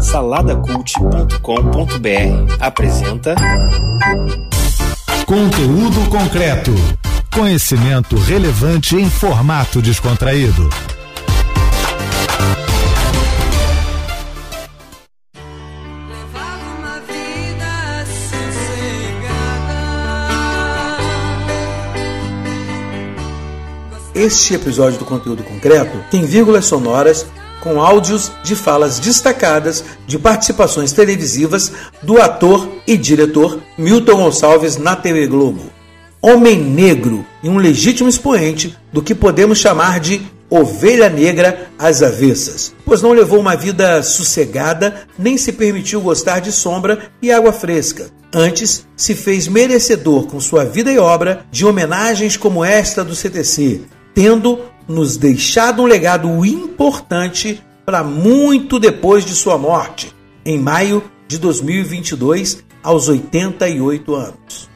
Saladacult.com.br apresenta Conteúdo concreto. Conhecimento relevante em formato descontraído. Este episódio do Conteúdo Concreto tem vírgulas sonoras com áudios de falas destacadas de participações televisivas do ator e diretor Milton Gonçalves na TV Globo. Homem negro e um legítimo expoente do que podemos chamar de ovelha negra às avessas, pois não levou uma vida sossegada nem se permitiu gostar de sombra e água fresca. Antes, se fez merecedor com sua vida e obra de homenagens como esta do CTC, tendo nos deixado um legado importante para muito depois de sua morte, em maio de 2022, aos 88 anos.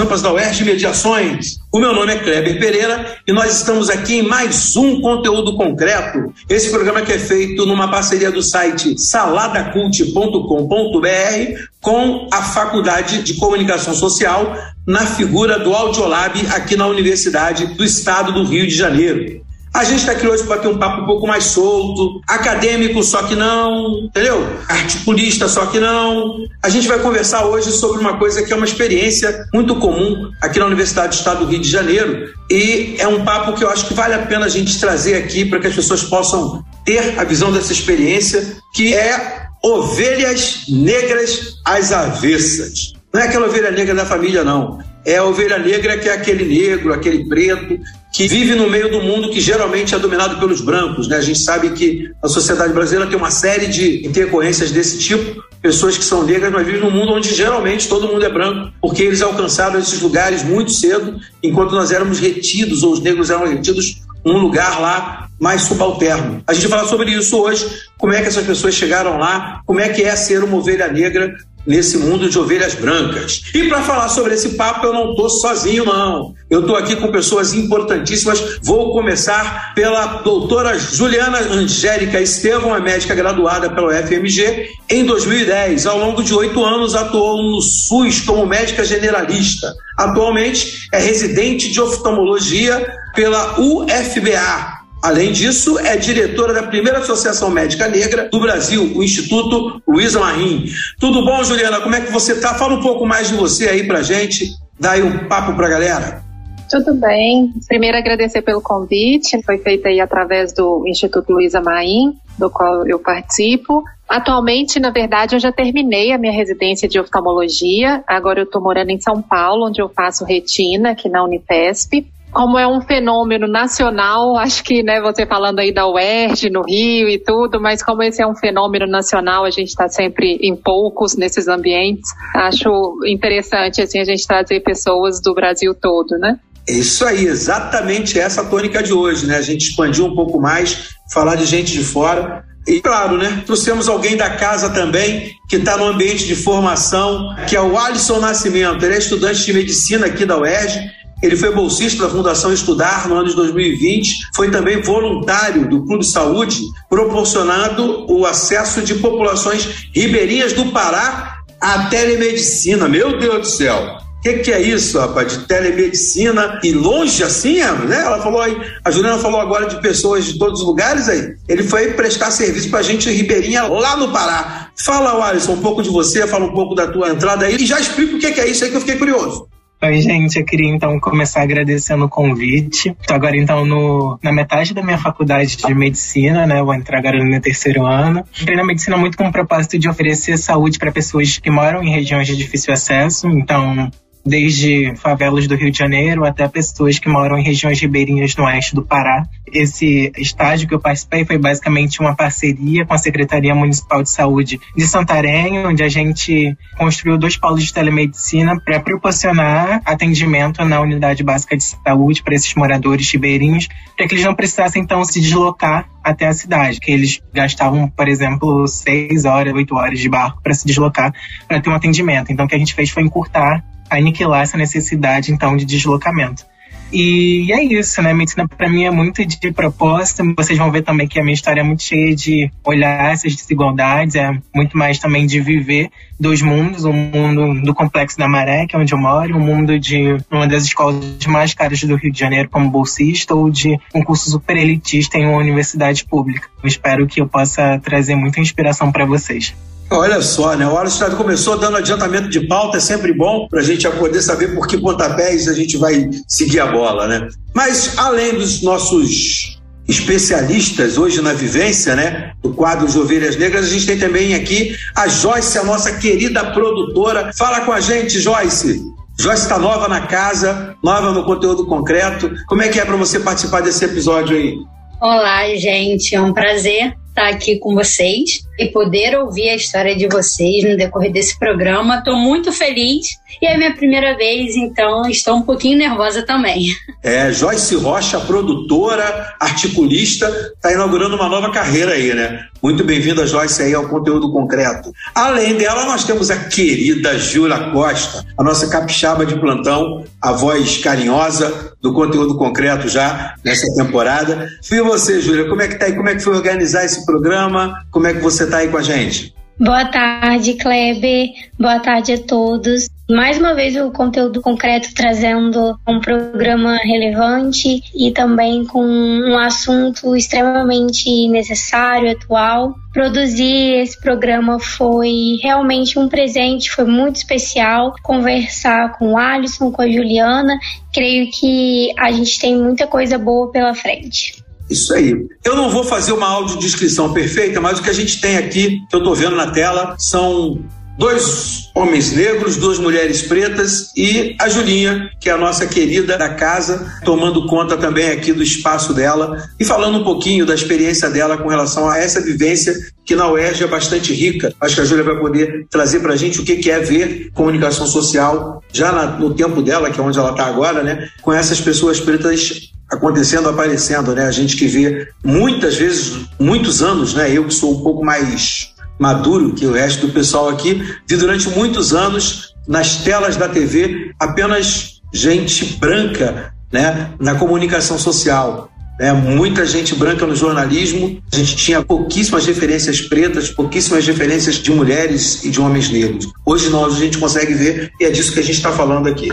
Rampas da Oeste Mediações. O meu nome é Kleber Pereira e nós estamos aqui em mais um conteúdo concreto. Esse programa que é feito numa parceria do site saladacult.com.br com a Faculdade de Comunicação Social na figura do Audiolab aqui na Universidade do Estado do Rio de Janeiro. A gente está aqui hoje para ter um papo um pouco mais solto, acadêmico só que não, entendeu? Articulista só que não. A gente vai conversar hoje sobre uma coisa que é uma experiência muito comum aqui na Universidade do Estado do Rio de Janeiro e é um papo que eu acho que vale a pena a gente trazer aqui para que as pessoas possam ter a visão dessa experiência, que é ovelhas negras às avessas. Não é aquela ovelha negra da família, não. É a ovelha negra que é aquele negro, aquele preto, que vive no meio do mundo que geralmente é dominado pelos brancos. Né? A gente sabe que a sociedade brasileira tem uma série de intercorrências desse tipo, pessoas que são negras, mas vivem num mundo onde geralmente todo mundo é branco, porque eles alcançaram esses lugares muito cedo, enquanto nós éramos retidos, ou os negros eram retidos num lugar lá mais subalterno. A gente vai falar sobre isso hoje, como é que essas pessoas chegaram lá, como é que é ser uma ovelha negra nesse mundo de ovelhas brancas. E para falar sobre esse papo, eu não estou sozinho, não. Eu estou aqui com pessoas importantíssimas. Vou começar pela doutora Juliana Angélica Estevão, é médica graduada pela UFMG. Em 2010, ao longo de oito anos, atuou no SUS como médica generalista. Atualmente, é residente de oftalmologia pela UFBA, Além disso, é diretora da primeira Associação Médica Negra do Brasil, o Instituto Luiza Marim. Tudo bom, Juliana? Como é que você está? Fala um pouco mais de você aí pra gente, dá aí um papo pra galera. Tudo bem. Primeiro agradecer pelo convite. Foi feito aí através do Instituto Luiza Maim, do qual eu participo. Atualmente, na verdade, eu já terminei a minha residência de oftalmologia. Agora eu estou morando em São Paulo, onde eu faço retina, aqui na Unifesp. Como é um fenômeno nacional, acho que, né, você falando aí da UERJ, no Rio e tudo, mas como esse é um fenômeno nacional, a gente está sempre em poucos nesses ambientes. Acho interessante, assim, a gente trazer pessoas do Brasil todo, né? Isso aí, exatamente essa tônica de hoje, né? A gente expandiu um pouco mais, falar de gente de fora. E claro, né? Trouxemos alguém da casa também, que está no ambiente de formação, que é o Alisson Nascimento. Ele é estudante de medicina aqui da UERJ. Ele foi bolsista da Fundação Estudar no ano de 2020, foi também voluntário do Clube Saúde, proporcionando o acesso de populações ribeirinhas do Pará à telemedicina. Meu Deus do céu! O que, que, é isso, rapaz? De telemedicina e longe assim, né? Ela falou aí, a Juliana falou agora de pessoas de todos os lugares aí. Ele foi prestar serviço pra gente ribeirinha lá no Pará. Fala, Alisson, um pouco de você, fala um pouco da tua entrada aí e já explica o que, que é isso aí que eu fiquei curioso. Oi, gente, eu queria então começar agradecendo o convite. Estou agora então no, na metade da minha faculdade de medicina, né? Vou entrar agora no meu terceiro ano. Entrei na medicina muito com o propósito de oferecer saúde para pessoas que moram em regiões de difícil acesso. Então, desde favelas do Rio de Janeiro até pessoas que moram em regiões ribeirinhas no oeste do Pará. Esse estágio que eu participei foi basicamente uma parceria com a Secretaria Municipal de Saúde de Santarém, onde a gente construiu dois polos de telemedicina para proporcionar atendimento na unidade básica de saúde para esses moradores ribeirinhos, para que eles não precisassem então se deslocar até a cidade, que eles gastavam, por exemplo, seis horas, oito horas de barco para se deslocar para ter um atendimento. Então o que a gente fez foi encurtar aniquilar essa necessidade, então, de deslocamento. E é isso, né? Medicina para mim é muito de proposta. Vocês vão ver também que a minha história é muito cheia de olhar essas desigualdades, é muito mais também de viver dois mundos, o mundo do Complexo da Maré, que é onde eu moro, o mundo de uma das escolas mais caras do Rio de Janeiro como bolsista ou de um curso super elitista em uma universidade pública. Eu espero que eu possa trazer muita inspiração para vocês. Olha só, né? O Alisson começou dando adiantamento de pauta, é sempre bom para a gente poder saber por que pontapés a gente vai seguir a bola, né? Mas além dos nossos especialistas hoje na vivência, né, do quadro de Ovelhas Negras, a gente tem também aqui a Joyce, a nossa querida produtora. Fala com a gente, Joyce. Joyce está nova na casa, nova no conteúdo concreto. Como é que é para você participar desse episódio aí? Olá, gente, é um prazer estar aqui com vocês e poder ouvir a história de vocês no decorrer desse programa. Estou muito feliz e é minha primeira vez, então estou um pouquinho nervosa também. É, Joyce Rocha, produtora, articulista, está inaugurando uma nova carreira aí, né? Muito bem-vinda, Joyce, aí ao conteúdo concreto. Além dela, nós temos a querida Júlia Costa, a nossa capixaba de plantão, a voz carinhosa do conteúdo concreto já nessa temporada. E você, Júlia, como é que tá aí? Como é que foi organizar esse programa? Como é que você está aí com a gente? Boa tarde, Kleber. Boa tarde a todos. Mais uma vez o conteúdo concreto trazendo um programa relevante e também com um assunto extremamente necessário, atual. Produzir esse programa foi realmente um presente, foi muito especial. Conversar com o Alisson, com a Juliana, creio que a gente tem muita coisa boa pela frente. Isso aí. Eu não vou fazer uma audiodescrição perfeita, mas o que a gente tem aqui, que eu estou vendo na tela, são dois homens negros, duas mulheres pretas e a Julinha, que é a nossa querida da casa, tomando conta também aqui do espaço dela e falando um pouquinho da experiência dela com relação a essa vivência que na UERJ é bastante rica. Acho que a Júlia vai poder trazer para a gente o que, é ver comunicação social já no tempo dela, que é onde ela está agora, né? Com essas pessoas pretas acontecendo, aparecendo, né? A gente que vê muitas vezes, muitos anos, né? Eu que sou um pouco mais maduro que o resto do pessoal aqui, vi durante muitos anos nas telas da TV apenas gente branca, né? Na comunicação social. Né, muita gente branca no jornalismo, a gente tinha pouquíssimas referências pretas, pouquíssimas referências de mulheres e de homens negros. Hoje nós a gente consegue ver e é disso que a gente está falando aqui.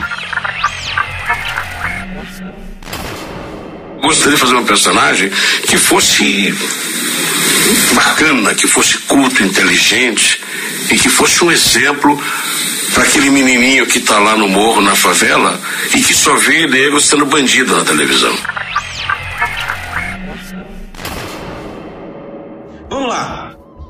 Gostaria de fazer um personagem que fosse bacana, que fosse culto, inteligente e que fosse um exemplo para aquele menininho que está lá no morro, na favela e que só vê negro sendo bandido na televisão. Vamos lá.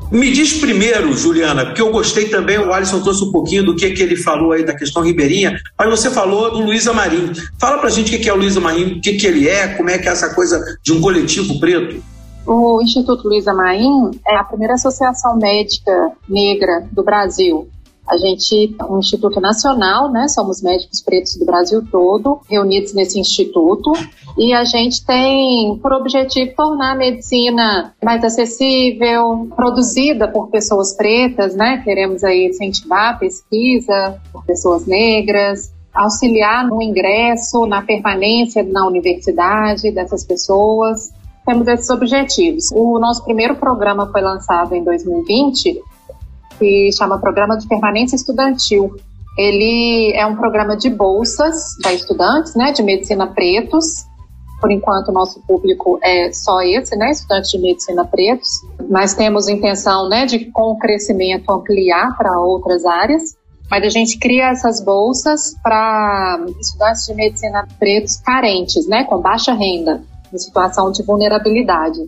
Me diz primeiro, Juliana, porque eu gostei também, o Alisson trouxe um pouquinho do que, que ele falou aí da questão ribeirinha, mas você falou do Luiz Amarim. Fala pra gente o que, que é o Luiz Amarim, o que, que ele é, como é que é essa coisa de um coletivo preto. O Instituto Luiz Amarim é a primeira associação médica negra do Brasil. A gente é um instituto nacional, né? Somos médicos pretos do Brasil todo, reunidos nesse instituto, e a gente tem por objetivo tornar a medicina mais acessível, produzida por pessoas pretas, né? Queremos aí incentivar a pesquisa por pessoas negras, auxiliar no ingresso, na permanência na universidade dessas pessoas. Temos esses objetivos. O nosso primeiro programa foi lançado em 2020, que chama Programa de Permanência Estudantil. Ele é um programa de bolsas para estudantes, né, de medicina pretos. Por enquanto, o nosso público é só esse, né, estudantes de medicina pretos. Mas temos intenção, né, de com o crescimento ampliar para outras áreas. Mas a gente cria essas bolsas para estudantes de medicina pretos carentes, né, com baixa renda, em situação de vulnerabilidade,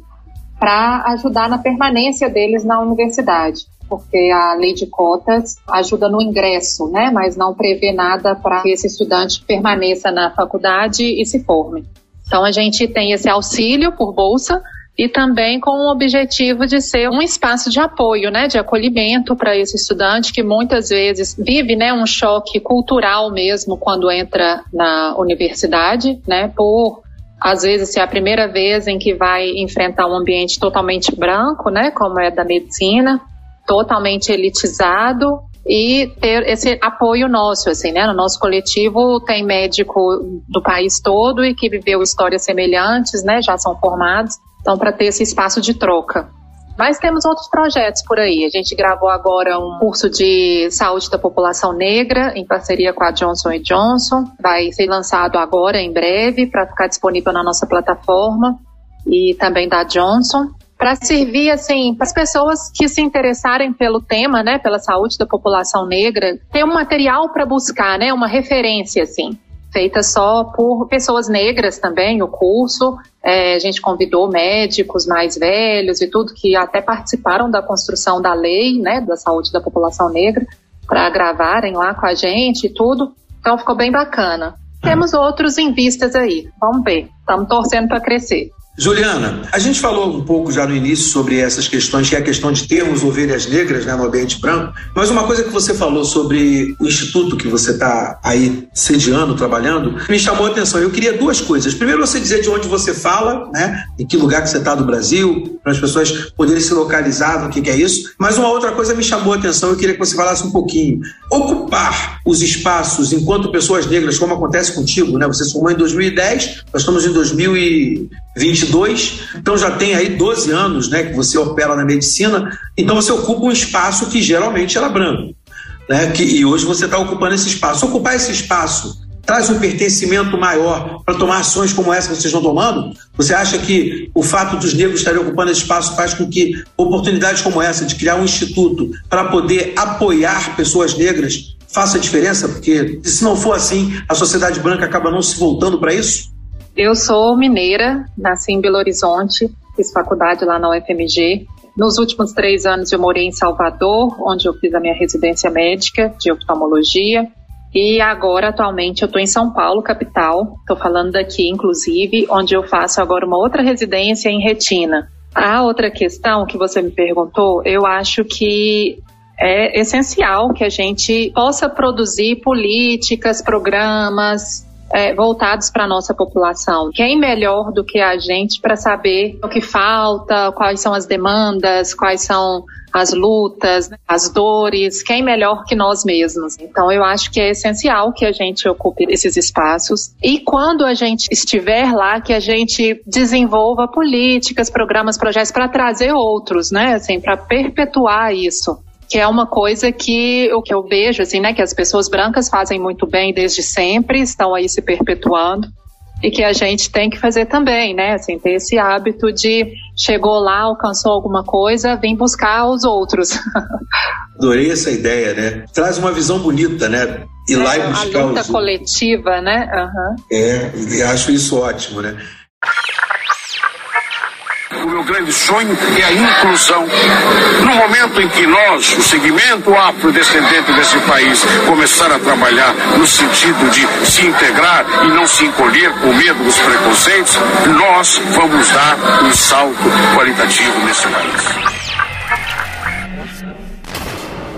para ajudar na permanência deles na universidade, porque a lei de cotas ajuda no ingresso, né, mas não prevê nada para que esse estudante permaneça na faculdade e se forme. Então a gente tem esse auxílio por bolsa e também com o objetivo de ser um espaço de apoio, né, de acolhimento para esse estudante que muitas vezes vive, né, um choque cultural mesmo quando entra na universidade, né, por às vezes ser a primeira vez em que vai enfrentar um ambiente totalmente branco, né, como é da medicina, totalmente elitizado e ter esse apoio nosso, assim, né? No nosso coletivo tem médico do país todo e que viveu histórias semelhantes, né? Já são formados. Então, para ter esse espaço de troca. Mas temos outros projetos por aí. A gente gravou agora um curso de saúde da população negra em parceria com a Johnson Johnson. Vai ser lançado agora, em breve, para ficar disponível na nossa plataforma e também da Johnson para servir assim para as pessoas que se interessarem pelo tema, né, pela saúde da população negra, ter um material para buscar, né, uma referência assim feita só por pessoas negras também, o curso. É, a gente convidou médicos mais velhos e tudo que até participaram da construção da lei, né, da saúde da população negra, para gravarem lá com a gente e tudo. Então ficou bem bacana. Temos outros em vistas aí. Vamos ver. Estamos torcendo para crescer. Juliana, a gente falou um pouco já no início sobre essas questões, que é a questão de termos ovelhas negras né, no ambiente branco, mas uma coisa que você falou sobre o instituto que você está aí sediando, trabalhando, me chamou a atenção. Eu queria duas coisas. Primeiro, você dizer de onde você fala, né, em que lugar que você está do Brasil, para as pessoas poderem se localizar no que, que é isso. Mas uma outra coisa me chamou a atenção, eu queria que você falasse um pouquinho. Ocupar os espaços enquanto pessoas negras, como acontece contigo, né? Você se formou em 2010, nós estamos em 2022 então já tem aí 12 anos né, que você opera na medicina, então você ocupa um espaço que geralmente era branco. Né, que, e hoje você está ocupando esse espaço. Ocupar esse espaço traz um pertencimento maior para tomar ações como essa que vocês estão tomando? Você acha que o fato dos negros estarem ocupando esse espaço faz com que oportunidades como essa de criar um instituto para poder apoiar pessoas negras faça diferença? Porque se não for assim, a sociedade branca acaba não se voltando para isso? Eu sou mineira, nasci em Belo Horizonte, fiz faculdade lá na UFMG. Nos últimos três anos eu morei em Salvador, onde eu fiz a minha residência médica de oftalmologia. E agora, atualmente, eu estou em São Paulo, capital. Estou falando daqui, inclusive, onde eu faço agora uma outra residência em retina. A outra questão que você me perguntou, eu acho que é essencial que a gente possa produzir políticas, programas, é, voltados para a nossa população. Quem melhor do que a gente para saber o que falta, quais são as demandas, quais são as lutas, as dores, quem melhor que nós mesmos. Então eu acho que é essencial que a gente ocupe esses espaços e quando a gente estiver lá que a gente desenvolva políticas, programas, projetos para trazer outros, né, assim, para perpetuar isso que é uma coisa que o que eu vejo assim, né, que as pessoas brancas fazem muito bem desde sempre, estão aí se perpetuando e que a gente tem que fazer também, né? Assim, ter esse hábito de chegou lá, alcançou alguma coisa, vem buscar os outros. Adorei essa ideia, né? Traz uma visão bonita, né? Ir é, lá e buscar a luta os... coletiva, né? Uhum. É, acho isso ótimo, né? O meu grande sonho é a inclusão. No momento em que nós, o segmento afrodescendente desse país, começar a trabalhar no sentido de se integrar e não se encolher com medo dos preconceitos, nós vamos dar um salto qualitativo nesse país.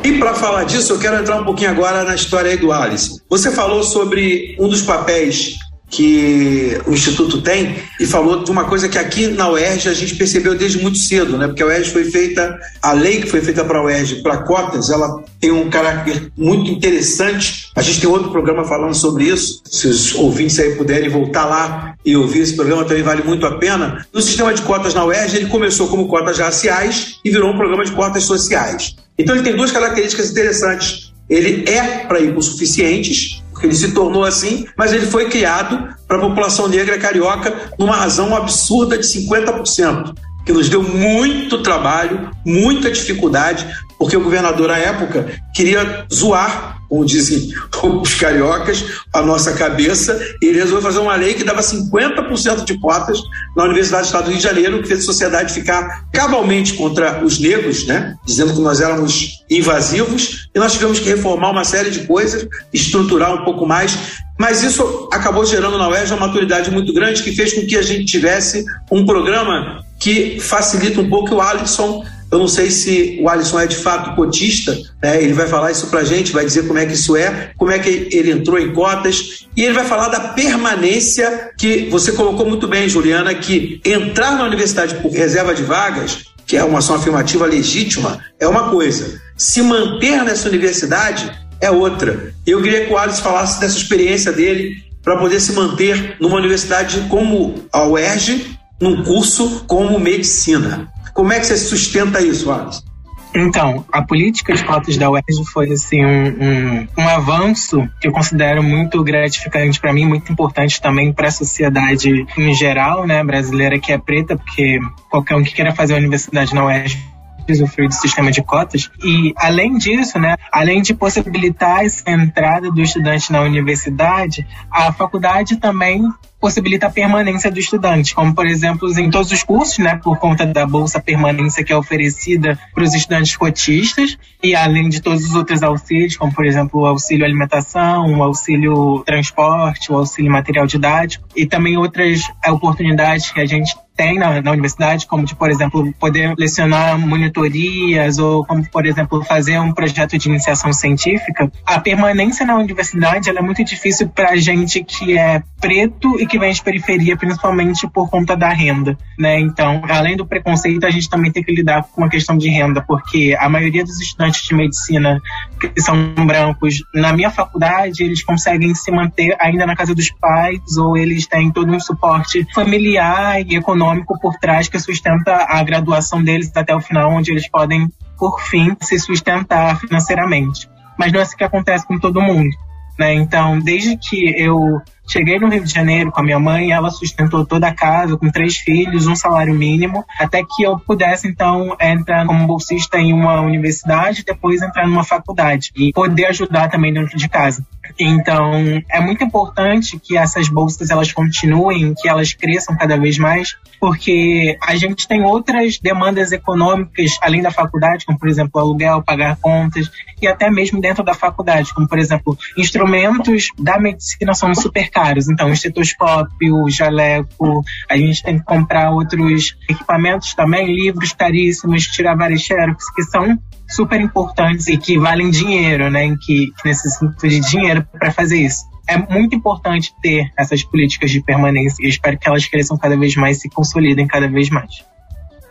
E para falar disso, eu quero entrar um pouquinho agora na história aí do Alisson. Você falou sobre um dos papéis que o Instituto tem e falou de uma coisa que aqui na UERJ a gente percebeu desde muito cedo, né? Porque a UERJ foi feita, a lei que foi feita para a UERJ, para cotas, ela tem um caráter muito interessante. A gente tem outro programa falando sobre isso. Se os ouvintes aí puderem voltar lá e ouvir esse programa, também vale muito a pena. No sistema de cotas na UERJ, ele começou como cotas raciais e virou um programa de cotas sociais. Então ele tem duas características interessantes. Ele é para hipossuficientes, ele se tornou assim, mas ele foi criado para a população negra carioca numa razão absurda de 50%, que nos deu muito trabalho, muita dificuldade, porque o governador à época queria zoar, como dizem os cariocas, a nossa cabeça, e ele resolveu fazer uma lei que dava 50% de cotas na Universidade do Estado do Rio de Janeiro, que fez a sociedade ficar cabalmente contra os negros, né? dizendo que nós éramos invasivos, e nós tivemos que reformar uma série de coisas, estruturar um pouco mais, mas isso acabou gerando na UERJ uma maturidade muito grande que fez com que a gente tivesse um programa que facilita um pouco o Alisson eu não sei se o Alisson é de fato cotista, né? ele vai falar isso pra gente, vai dizer como é que isso é, como é que ele entrou em cotas, e ele vai falar da permanência que você colocou muito bem, Juliana, que entrar na universidade por reserva de vagas, que é uma ação afirmativa legítima, é uma coisa. Se manter nessa universidade é outra. Eu queria que o Alisson falasse dessa experiência dele para poder se manter numa universidade como a UERJ, num curso como medicina. Como é que você sustenta isso, Alisson? Então, a política de cotas da UERJ foi assim um, um, um avanço que eu considero muito gratificante para mim, muito importante também para a sociedade em geral, né, brasileira que é preta, porque qualquer um que queira fazer a universidade na UERJ usufruir do sistema de cotas. E, além disso, né, além de possibilitar essa entrada do estudante na universidade, a faculdade também possibilita a permanência do estudante, como por exemplo em todos os cursos, né, por conta da bolsa permanência que é oferecida para os estudantes cotistas e além de todos os outros auxílios, como por exemplo o auxílio alimentação, o auxílio transporte, o auxílio material didático e também outras oportunidades que a gente tem na, na, universidade, como de, por exemplo, poder lecionar monitorias ou como, por exemplo, fazer um projeto de iniciação científica, a permanência na universidade é muito difícil para gente que é preto e que vem de periferia, principalmente por conta da renda, né? Então, além do preconceito, a gente também tem que lidar com a questão de renda, porque a maioria dos estudantes de medicina que são brancos, na minha faculdade, eles conseguem se manter ainda na casa dos pais ou eles têm todo um suporte familiar e econômico econômico por trás que sustenta a graduação deles até o final, onde eles podem, por fim, se sustentar financeiramente. Mas não é isso que acontece com todo mundo. Né? Então, desde que eu cheguei no Rio de Janeiro com a minha mãe, ela sustentou toda a casa com três filhos, um salário mínimo, até que eu pudesse então entrar como bolsista em uma universidade, depois entrar numa faculdade e poder ajudar também dentro de casa. Então, é muito importante que essas bolsas elas continuem, que elas cresçam cada vez mais, porque a gente tem outras demandas econômicas além da faculdade, como por exemplo aluguel, pagar contas e até mesmo dentro da faculdade, como por exemplo instrumentos da medicina são super caros. Então, estetoscópio, jaleco, a gente tem que comprar outros equipamentos também, livros caríssimos, tirar várias xerox, que são super importantes e que valem dinheiro, né? Que, que necessitam de dinheiro para fazer isso. É muito importante ter essas políticas de permanência e espero que elas cresçam cada vez mais e se consolidem cada vez mais.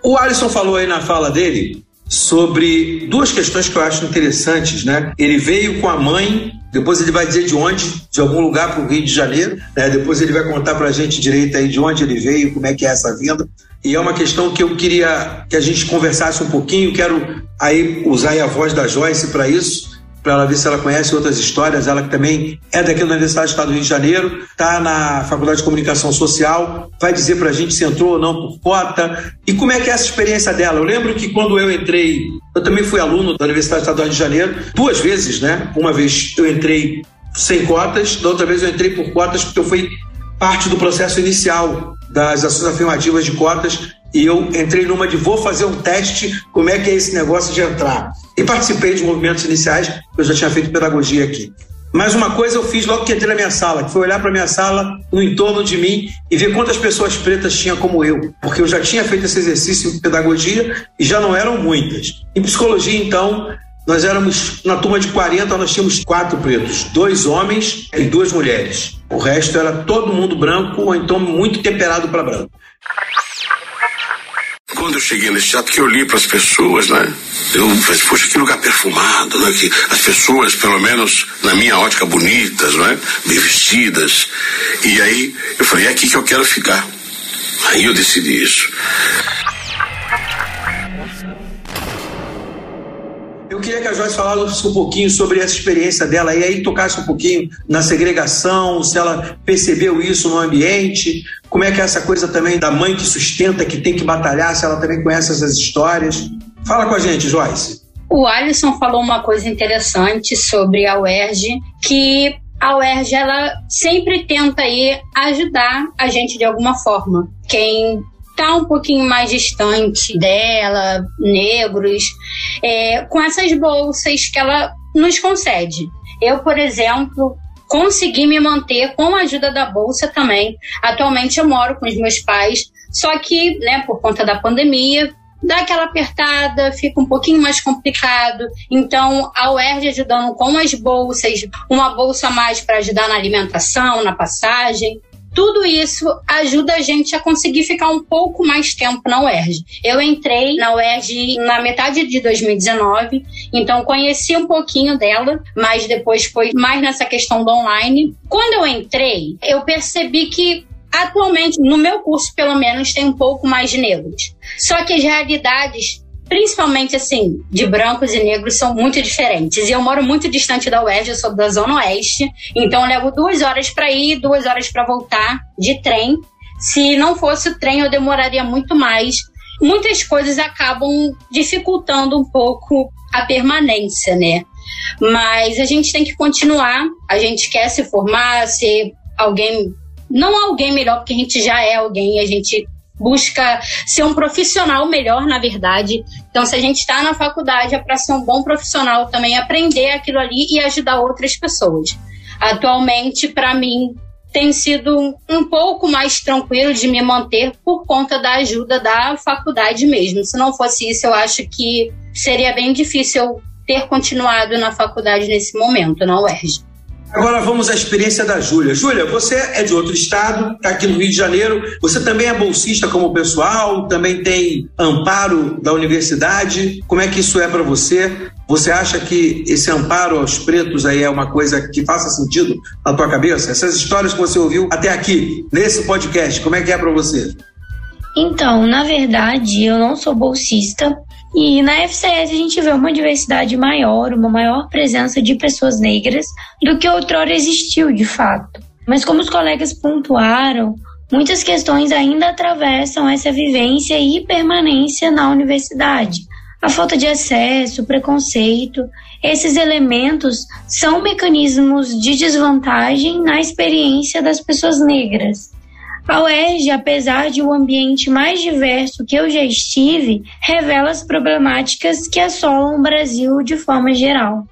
O Alisson falou aí na fala dele sobre duas questões que eu acho interessantes, né? Ele veio com a mãe, depois ele vai dizer de onde, de algum lugar para o Rio de Janeiro, né? Depois ele vai contar para a gente direito aí de onde ele veio, como é que é essa vinda. E é uma questão que eu queria que a gente conversasse um pouquinho. Quero aí usar a voz da Joyce para isso, para ela ver se ela conhece outras histórias. Ela que também é daqui da Universidade do Estado do Rio de Janeiro, está na Faculdade de Comunicação Social, vai dizer para a gente se entrou ou não por cota e como é que é essa experiência dela. Eu lembro que quando eu entrei, eu também fui aluno da Universidade do Estado de Janeiro, duas vezes, né? Uma vez eu entrei sem cotas, da outra vez eu entrei por cotas porque eu fui parte do processo inicial das ações afirmativas de cotas e eu entrei numa de vou fazer um teste, como é que é esse negócio de entrar. E participei de movimentos iniciais, eu já tinha feito pedagogia aqui. Mas uma coisa eu fiz logo que entrei na minha sala, que foi olhar para minha sala, no entorno de mim e ver quantas pessoas pretas tinha como eu, porque eu já tinha feito esse exercício em pedagogia e já não eram muitas. Em psicologia, então, nós éramos, na turma de 40, nós tínhamos quatro pretos, dois homens e duas mulheres. O resto era todo mundo branco ou então muito temperado para branco. Quando eu cheguei nesse teatro, que eu li para as pessoas, né? Eu falei, poxa, que lugar perfumado, né? Que as pessoas, pelo menos na minha ótica, bonitas, né? Bem vestidas. E aí eu falei, é aqui que eu quero ficar. Aí eu decidi isso. Eu queria que a Joyce falasse um pouquinho sobre essa experiência dela e aí tocasse um pouquinho na segregação, se ela percebeu isso no ambiente, como é que é essa coisa também da mãe que sustenta, que tem que batalhar, se ela também conhece essas histórias. Fala com a gente, Joyce. O Alisson falou uma coisa interessante sobre a UERJ, que a UERJ ela sempre tenta aí ajudar a gente de alguma forma. Quem está um pouquinho mais distante dela, negros, é, com essas bolsas que ela nos concede. Eu, por exemplo, consegui me manter com a ajuda da bolsa também. Atualmente eu moro com os meus pais, só que, né, por conta da pandemia, dá aquela apertada, fica um pouquinho mais complicado. Então, a UERJ ajudando com as bolsas, uma bolsa a mais para ajudar na alimentação, na passagem. Tudo isso ajuda a gente a conseguir ficar um pouco mais tempo na UERJ. Eu entrei na UERJ na metade de 2019, então conheci um pouquinho dela, mas depois foi mais nessa questão do online. Quando eu entrei, eu percebi que atualmente, no meu curso pelo menos, tem um pouco mais de negros. Só que as realidades principalmente assim, de brancos e negros são muito diferentes. E eu moro muito distante da UERJ, eu sou da Zona Oeste, então eu levo duas horas para ir, duas horas para voltar de trem. Se não fosse o trem, eu demoraria muito mais. Muitas coisas acabam dificultando um pouco a permanência, né? Mas a gente tem que continuar, a gente quer se formar, ser alguém, não alguém melhor, porque a gente já é alguém, a gente busca ser um profissional melhor, na verdade. Então, se a gente está na faculdade, é para ser um bom profissional também, aprender aquilo ali e ajudar outras pessoas. Atualmente, para mim, tem sido um pouco mais tranquilo de me manter por conta da ajuda da faculdade mesmo. Se não fosse isso, eu acho que seria bem difícil ter continuado na faculdade nesse momento, na UERJ. Agora vamos à experiência da Júlia. Júlia, você é de outro estado, está aqui no Rio de Janeiro. Você também é bolsista como o pessoal, também tem amparo da universidade. Como é que isso é para você? Você acha que esse amparo aos pretos aí é uma coisa que faça sentido na tua cabeça? Essas histórias que você ouviu até aqui, nesse podcast, como é que é para você? Então, na verdade, eu não sou bolsista, e na FCS a gente vê uma diversidade maior, uma maior presença de pessoas negras do que outrora existiu de fato. Mas como os colegas pontuaram, muitas questões ainda atravessam essa vivência e permanência na universidade. A falta de acesso, o preconceito, esses elementos são mecanismos de desvantagem na experiência das pessoas negras. A UERJ, apesar de um ambiente mais diverso que eu já estive, revela as problemáticas que assolam o Brasil de forma geral.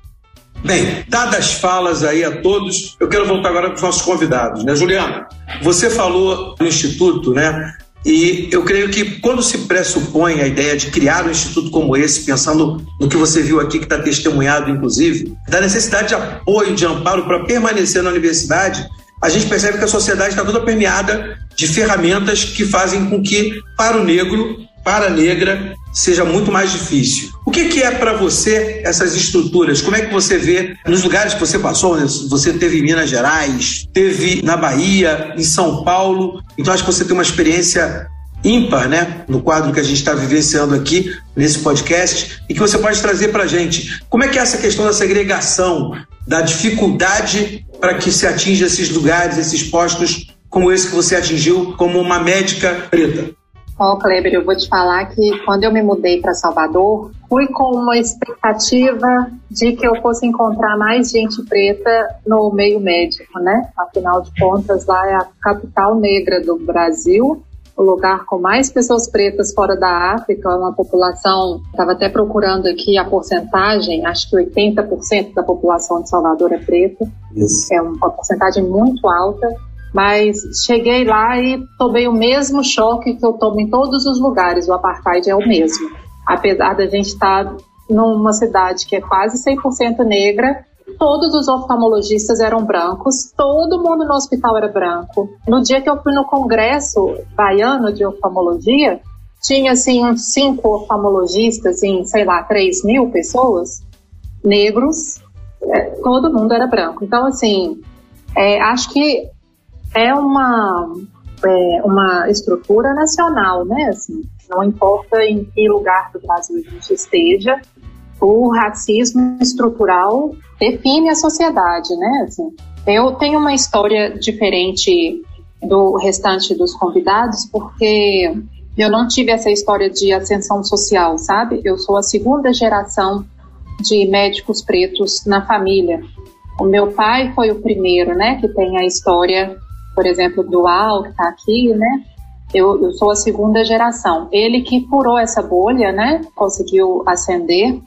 Bem, dadas as falas aí a todos, eu quero voltar agora para os nossos convidados, né? Juliana, você falou no Instituto, né? E eu creio que quando se pressupõe a ideia de criar um instituto como esse, pensando no que você viu aqui, que está testemunhado, inclusive, da necessidade de apoio, de amparo para permanecer na universidade, a gente percebe que a sociedade está toda permeada de ferramentas que fazem com que, para o negro, para a negra, seja muito mais difícil. O que, que é para você essas estruturas? Como é que você vê nos lugares que você passou? Né? Você teve em Minas Gerais, teve na Bahia, em São Paulo. Então acho que você tem uma experiência ímpar, né, no quadro que a gente está vivenciando aqui nesse podcast e que você pode trazer para a gente. Como é que é essa questão da segregação, da dificuldade para que se atinja esses lugares, esses postos como esse que você atingiu como uma médica preta? Ó, oh, Kleber, eu vou te falar que quando eu me mudei para Salvador, fui com uma expectativa de que eu fosse encontrar mais gente preta no meio médico, né? Afinal de contas, lá é a capital negra do Brasil o lugar com mais pessoas pretas fora da África, uma população, estava até procurando aqui a porcentagem, acho que 80% da população de Salvador é preta, Isso. é uma porcentagem muito alta, mas cheguei lá e tomei o mesmo choque que eu tomo em todos os lugares, o apartheid é o mesmo. Apesar da gente estar numa cidade que é quase 100% negra, todos os oftalmologistas eram brancos, todo mundo no hospital era branco. No dia que eu fui no congresso baiano de oftalmologia, tinha assim uns cinco oftalmologistas em, sei lá, 3 mil pessoas, negros, é, todo mundo era branco. Então, assim, é, acho que é uma, é, uma estrutura nacional, né? Assim, não importa em que lugar do Brasil a gente esteja, o racismo estrutural define a sociedade, né? Assim, eu tenho uma história diferente do restante dos convidados, porque eu não tive essa história de ascensão social, sabe? Eu sou a segunda geração de médicos pretos na família. O meu pai foi o primeiro, né, que tem a história, por exemplo, do Al, que está aqui, né? Eu, eu sou a segunda geração. Ele que furou essa bolha, né? Conseguiu ascender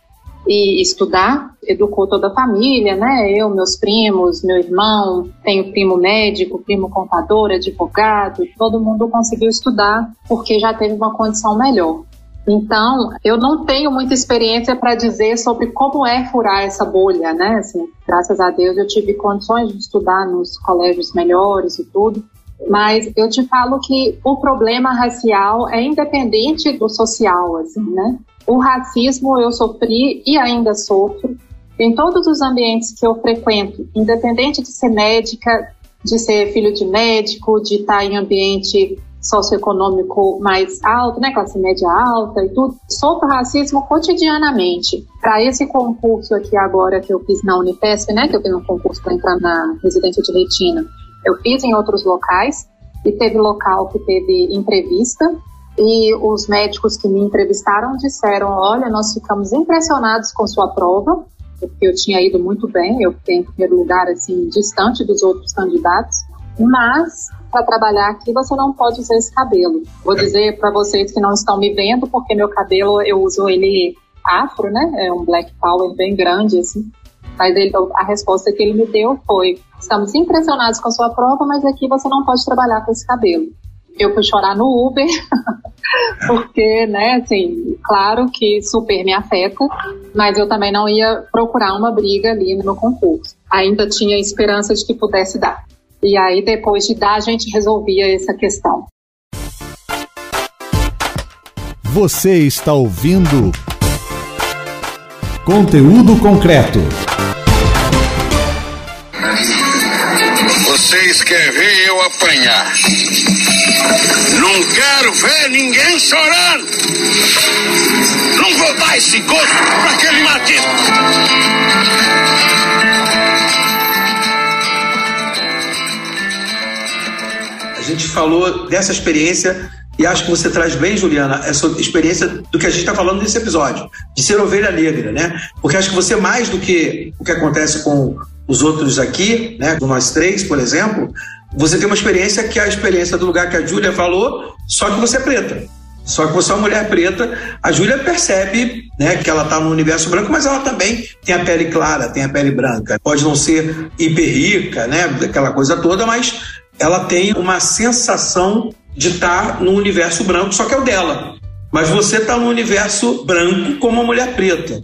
e estudar, educou toda a família, né? Eu, meus primos, meu irmão, tenho primo médico, primo contador, advogado, todo mundo conseguiu estudar porque já teve uma condição melhor. Então, eu não tenho muita experiência para dizer sobre como é furar essa bolha, né? Assim, graças a Deus eu tive condições de estudar nos colégios melhores e tudo. Mas eu te falo que o problema racial é independente do social, assim, né? O racismo eu sofri e ainda sofro em todos os ambientes que eu frequento, independente de ser médica, de ser filho de médico, de estar em ambiente socioeconômico mais alto, né, classe média alta e tudo, sofro racismo cotidianamente. Para esse concurso aqui agora que eu fiz na Unifesp, né, que eu fiz um concurso para entrar na residência de retina, eu fiz em outros locais e teve local que teve entrevista e os médicos que me entrevistaram disseram: Olha, nós ficamos impressionados com sua prova, porque eu tinha ido muito bem, eu fiquei em primeiro lugar, assim, distante dos outros candidatos, mas para trabalhar aqui você não pode usar esse cabelo. Vou dizer para vocês que não estão me vendo, porque meu cabelo eu uso ele afro, né? É um black power bem grande, assim. Mas a resposta que ele me deu foi: estamos impressionados com a sua prova, mas aqui você não pode trabalhar com esse cabelo eu fui chorar no Uber, porque, né, assim, claro que super me afeta, mas eu também não ia procurar uma briga ali no concurso. Ainda tinha esperança de que pudesse dar. E aí, depois de dar, a gente resolvia essa questão. Você está ouvindo Conteúdo Concreto. Vocês querem ver eu apanhar? Não quero ver ninguém chorando. Não vou dar esse gosto para aquele matido. A gente falou dessa experiência e acho que você traz bem, Juliana, essa experiência do que a gente está falando nesse episódio, de ser ovelha negra, né? Porque acho que você, mais do que o que acontece com os outros aqui, né, nós três, por exemplo, você tem uma experiência que é a experiência do lugar que a Júlia falou, só que você é preta. Só que você é uma mulher preta, a Júlia percebe né, que ela está no universo branco, mas ela também tem a pele clara, tem a pele branca. Pode não ser hiper rica, né, aquela coisa toda, mas ela tem uma sensação de estar tá no universo branco, só que é o dela. Mas você está no universo branco como uma mulher preta.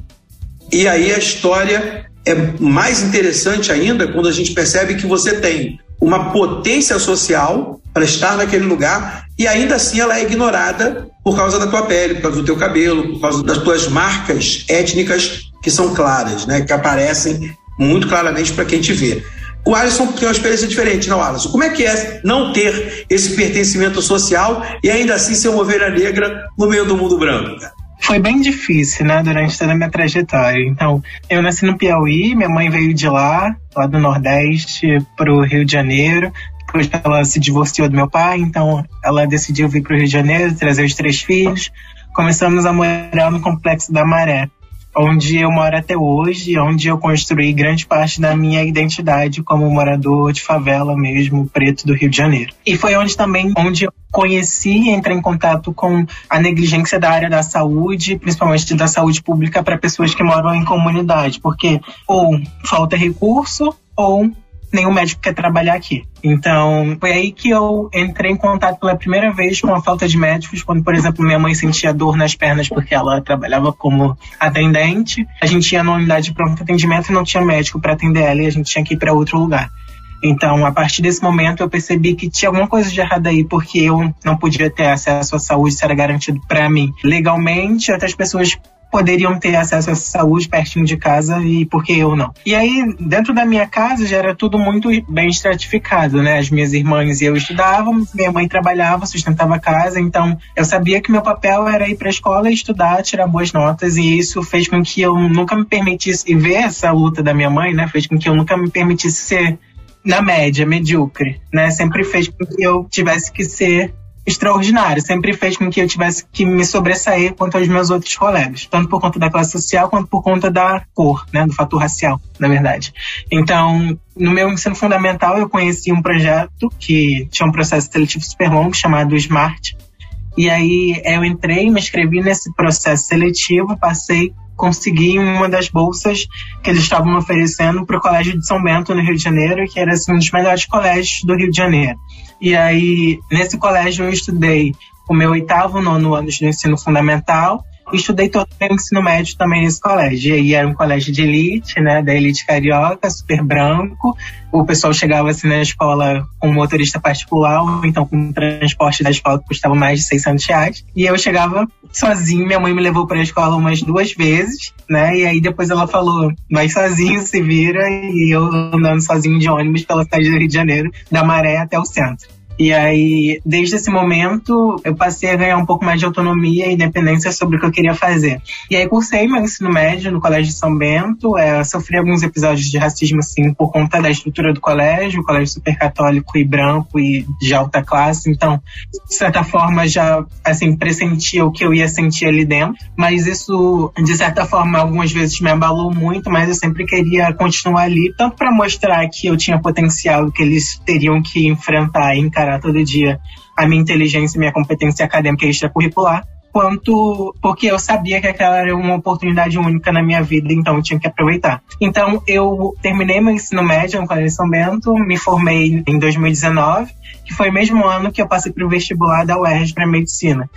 E aí a história é mais interessante ainda quando a gente percebe que você tem uma potência social para estar naquele lugar e ainda assim ela é ignorada por causa da tua pele, por causa do teu cabelo, por causa das tuas marcas étnicas que são claras, né, que aparecem muito claramente para quem te vê. O Alisson tem uma experiência diferente, não, Alisson? Como é que é não ter esse pertencimento social e ainda assim ser uma ovelha negra no meio do mundo branco? Foi bem difícil, né, durante toda a minha trajetória. Então, eu nasci no Piauí, minha mãe veio de lá, lá do Nordeste, pro Rio de Janeiro. Depois ela se divorciou do meu pai, então ela decidiu vir pro Rio de Janeiro, trazer os três filhos. Começamos a morar no Complexo da Maré onde eu moro até hoje, onde eu construí grande parte da minha identidade como morador de favela mesmo, preto do Rio de Janeiro. E foi onde também onde eu conheci, entrei em contato com a negligência da área da saúde, principalmente da saúde pública para pessoas que moram em comunidade, porque ou falta recurso ou nenhum médico quer trabalhar aqui. Então, foi aí que eu entrei em contato pela primeira vez com a falta de médicos, quando, por exemplo, minha mãe sentia dor nas pernas porque ela trabalhava como atendente. A gente ia na unidade de pronto atendimento e não tinha médico para atender ela e a gente tinha que ir para outro lugar. Então, a partir desse momento, eu percebi que tinha alguma coisa de errado aí, porque eu não podia ter acesso à saúde, se era garantido para mim legalmente, outras pessoas poderiam ter acesso à saúde pertinho de casa e por que eu não? E aí, dentro da minha casa já era tudo muito bem estratificado, né? As minhas irmãs e eu estudávamos, minha mãe trabalhava, sustentava a casa, então eu sabia que meu papel era ir para a escola, estudar, tirar boas notas e isso fez com que eu nunca me permitisse e ver essa luta da minha mãe, né? Fez com que eu nunca me permitisse ser na média, medíocre, né? Sempre fez com que eu tivesse que ser extraordinário, sempre fez com que eu tivesse que me sobressair quanto aos meus outros colegas, tanto por conta da classe social quanto por conta da cor, né, do fator racial, na verdade. Então, no meu ensino fundamental, eu conheci um projeto que tinha um processo seletivo super longo chamado SMART. E aí eu entrei, me inscrevi nesse processo seletivo, passei consegui uma das bolsas que eles estavam oferecendo para o Colégio de São Bento, no Rio de Janeiro, que era assim, um dos melhores colégios do Rio de Janeiro. E aí, nesse colégio, eu estudei o meu oitavo, nono ano de ensino fundamental estudei todo o ensino médio também nesse colégio. E era um colégio de elite, né, da elite carioca, super branco. O pessoal chegava assim na escola com motorista particular, ou então com transporte da escola que custava mais de 600 reais. E eu chegava sozinho, minha mãe me levou para a escola umas duas vezes, né? E aí depois ela falou, vai sozinho, se vira. E eu andando sozinho de ônibus pela cidade do Rio de Janeiro, da Maré até o centro. E aí, desde esse momento, eu passei a ganhar um pouco mais de autonomia e independência sobre o que eu queria fazer. E aí, cursei meu ensino médio no Colégio de São Bento. É, sofri alguns episódios de racismo, assim, por conta da estrutura do colégio, colégio super católico e branco e de alta classe. Então, de certa forma, já, assim, pressentia o que eu ia sentir ali dentro. Mas isso, de certa forma, algumas vezes me abalou muito, mas eu sempre queria continuar ali, tanto para mostrar que eu tinha potencial, que eles teriam que enfrentar e encarar todo dia a minha inteligência e minha competência acadêmica extracurricular, quanto porque eu sabia que aquela era uma oportunidade única na minha vida, então eu tinha que aproveitar. Então eu terminei meu ensino médio no Colégio São Bento, me formei em 2019, que foi o mesmo ano que eu passei para o vestibular da UERJ para medicina.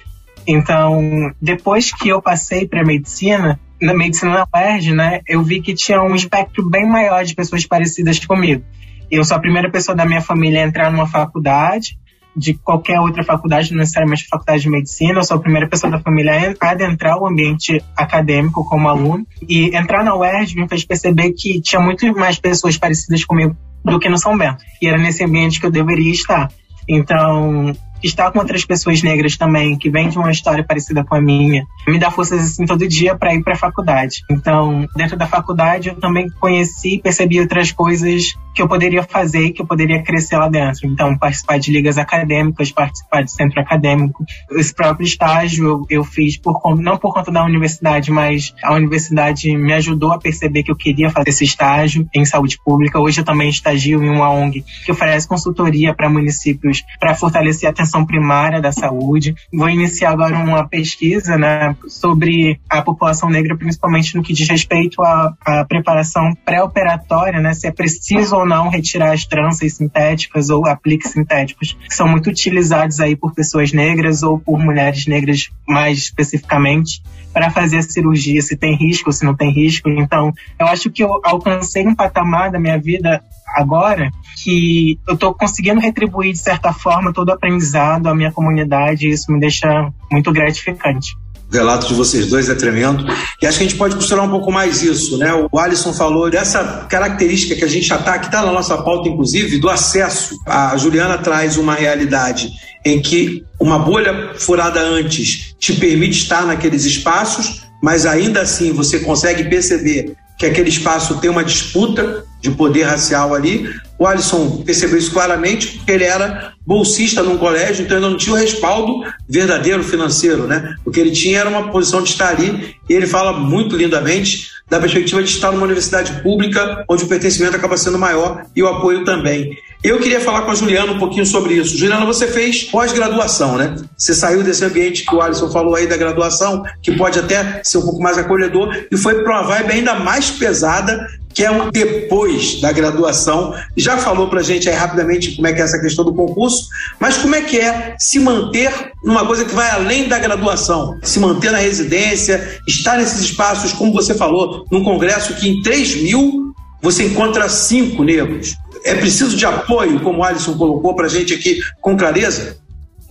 Então, depois que eu passei para medicina, na medicina na UERJ, né, eu vi que tinha um espectro bem maior de pessoas parecidas comigo. Eu sou a primeira pessoa da minha família a entrar numa faculdade, de qualquer outra faculdade, não necessariamente faculdade de medicina. Eu sou a primeira pessoa da família a adentrar o ambiente acadêmico como aluno. E entrar na UERJ me fez perceber que tinha muito mais pessoas parecidas comigo do que no São Bento. E era nesse ambiente que eu deveria estar. Então, estar com outras pessoas negras também, que vêm de uma história parecida com a minha, me dá forças assim todo dia para ir para a faculdade. Então, dentro da faculdade, eu também conheci e percebi outras coisas que eu poderia fazer e que eu poderia crescer lá dentro. Então, participar de ligas acadêmicas, participar de centro acadêmico. Esse próprio estágio eu, eu fiz por não por conta da universidade, mas a universidade me ajudou a perceber que eu queria fazer esse estágio em saúde pública. Hoje eu também estagio em uma ONG que oferece consultoria para municípios para fortalecer a atenção primária da saúde. Vou iniciar agora uma pesquisa né, sobre a população negra, principalmente no que diz respeito à, à preparação pré-operatória, né, se é preciso ou não retirar as tranças sintéticas ou apliques sintéticos, que são muito utilizados aí por pessoas negras ou por mulheres negras mais especificamente, para fazer a cirurgia, se tem risco, se não tem risco. Então, eu acho que eu alcancei um patamar da minha vida agora que eu estou conseguindo retribuir de certa forma todo o aprendizado à minha comunidade e isso me deixa muito gratificante. O relato de vocês dois é tremendo. E acho que a gente pode costurar um pouco mais isso, né? O Alisson falou dessa característica que a gente já está, que está na nossa pauta, inclusive, do acesso. A Juliana traz uma realidade em que uma bolha furada antes te permite estar naqueles espaços, mas ainda assim você consegue perceber que aquele espaço tem uma disputa de poder racial ali. O Alisson percebeu isso claramente porque ele era bolsista num colégio, então ele não tinha o respaldo verdadeiro financeiro, né? O que ele tinha era uma posição de estar ali e ele fala muito lindamente da perspectiva de estar numa universidade pública onde o pertencimento acaba sendo maior e o apoio também. Eu queria falar com a Juliana um pouquinho sobre isso. Juliana, você fez pós-graduação, né? Você saiu desse ambiente que o Alisson falou aí da graduação, que pode até ser um pouco mais acolhedor, e foi para uma vibe ainda mais pesada, que é um depois da graduação. Já falou para a gente aí rapidamente como é que é essa questão do concurso, mas como é que é se manter numa coisa que vai além da graduação, se manter na residência, estar nesses espaços, como você falou, num congresso que em 3 mil você encontra cinco negros. É preciso de apoio, como o Alisson colocou para a gente aqui com clareza?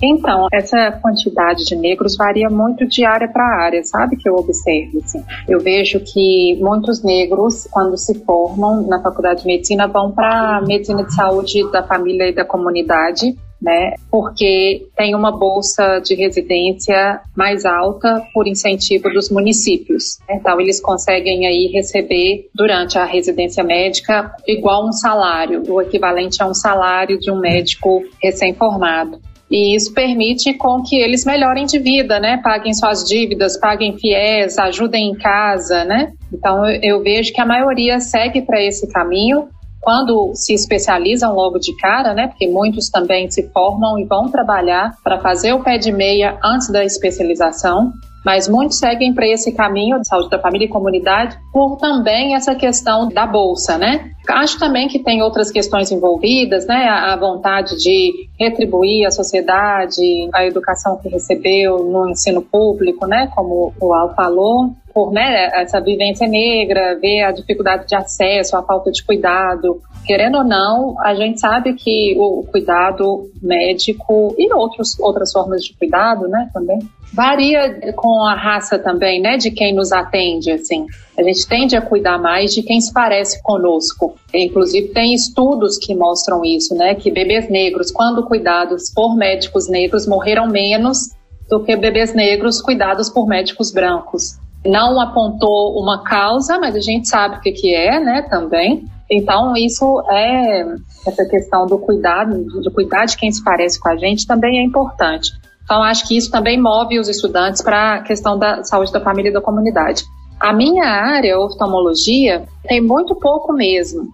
Então, essa quantidade de negros varia muito de área para área, sabe? Que eu observo. Assim. Eu vejo que muitos negros, quando se formam na faculdade de medicina, vão para medicina de saúde da família e da comunidade, né? Porque tem uma bolsa de residência mais alta por incentivo dos municípios. Então eles conseguem aí receber durante a residência médica igual um salário, o equivalente a um salário de um médico recém-formado. E isso permite com que eles melhorem de vida, né? Paguem suas dívidas, paguem fiéis, ajudem em casa, né? Então eu vejo que a maioria segue para esse caminho quando se especializam logo de cara, né? Porque muitos também se formam e vão trabalhar para fazer o pé de meia antes da especialização. Mas muitos seguem para esse caminho de saúde da família e comunidade por também essa questão da bolsa, né? Acho também que tem outras questões envolvidas, né? A vontade de retribuir à sociedade a educação que recebeu no ensino público, né? Como o Al falou por né, essa vivência negra, ver a dificuldade de acesso, a falta de cuidado. Querendo ou não, a gente sabe que o cuidado médico e outros, outras formas de cuidado, né, também, varia com a raça também, né, de quem nos atende, assim. A gente tende a cuidar mais de quem se parece conosco. Inclusive, tem estudos que mostram isso, né, que bebês negros, quando cuidados por médicos negros, morreram menos do que bebês negros cuidados por médicos brancos não apontou uma causa, mas a gente sabe o que, que é, né, também. Então, isso é, essa questão do cuidado, de cuidar de quem se parece com a gente também é importante. Então, acho que isso também move os estudantes para a questão da saúde da família e da comunidade. A minha área, oftalmologia, tem muito pouco mesmo.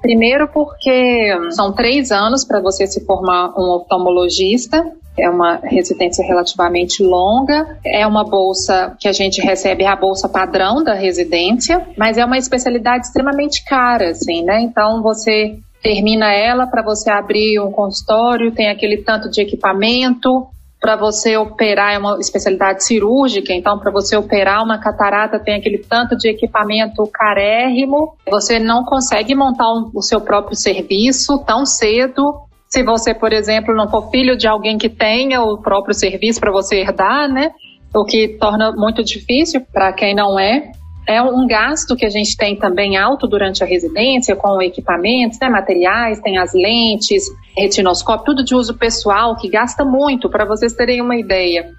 Primeiro porque são três anos para você se formar um oftalmologista é uma residência relativamente longa, é uma bolsa que a gente recebe a bolsa padrão da residência, mas é uma especialidade extremamente cara, assim, né? Então você termina ela para você abrir um consultório, tem aquele tanto de equipamento, para você operar é uma especialidade cirúrgica, então para você operar uma catarata tem aquele tanto de equipamento carérrimo, você não consegue montar o seu próprio serviço tão cedo se você, por exemplo, não for filho de alguém que tenha o próprio serviço para você herdar, né? O que torna muito difícil para quem não é. É um gasto que a gente tem também alto durante a residência, com equipamentos, né, materiais, tem as lentes, retinoscópio, tudo de uso pessoal, que gasta muito, para vocês terem uma ideia.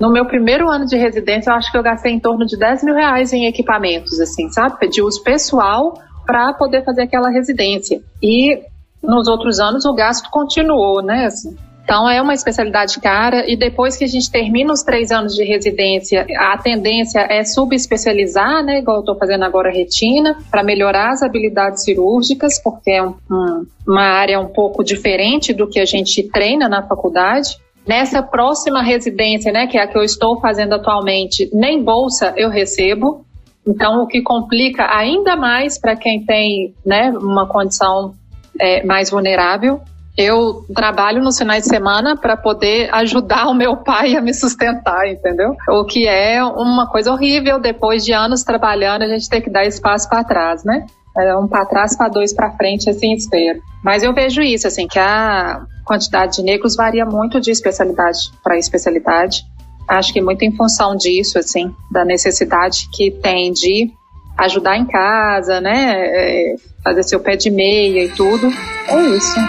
No meu primeiro ano de residência, eu acho que eu gastei em torno de 10 mil reais em equipamentos, assim, sabe? De uso pessoal para poder fazer aquela residência. E nos outros anos o gasto continuou, né? Assim. Então é uma especialidade cara e depois que a gente termina os três anos de residência, a tendência é subespecializar, né? Igual eu estou fazendo agora retina, para melhorar as habilidades cirúrgicas, porque é um, um, uma área um pouco diferente do que a gente treina na faculdade. Nessa próxima residência, né, que é a que eu estou fazendo atualmente, nem bolsa eu recebo. Então, o que complica ainda mais para quem tem né, uma condição é, mais vulnerável. Eu trabalho nos finais de semana para poder ajudar o meu pai a me sustentar, entendeu? O que é uma coisa horrível depois de anos trabalhando, a gente tem que dar espaço para trás, né? É um para trás, para dois para frente, assim espero. Mas eu vejo isso, assim, que a quantidade de negros varia muito de especialidade para especialidade. Acho que muito em função disso, assim, da necessidade que tem de ajudar em casa, né? É, fazer seu pé de meia e tudo. É isso.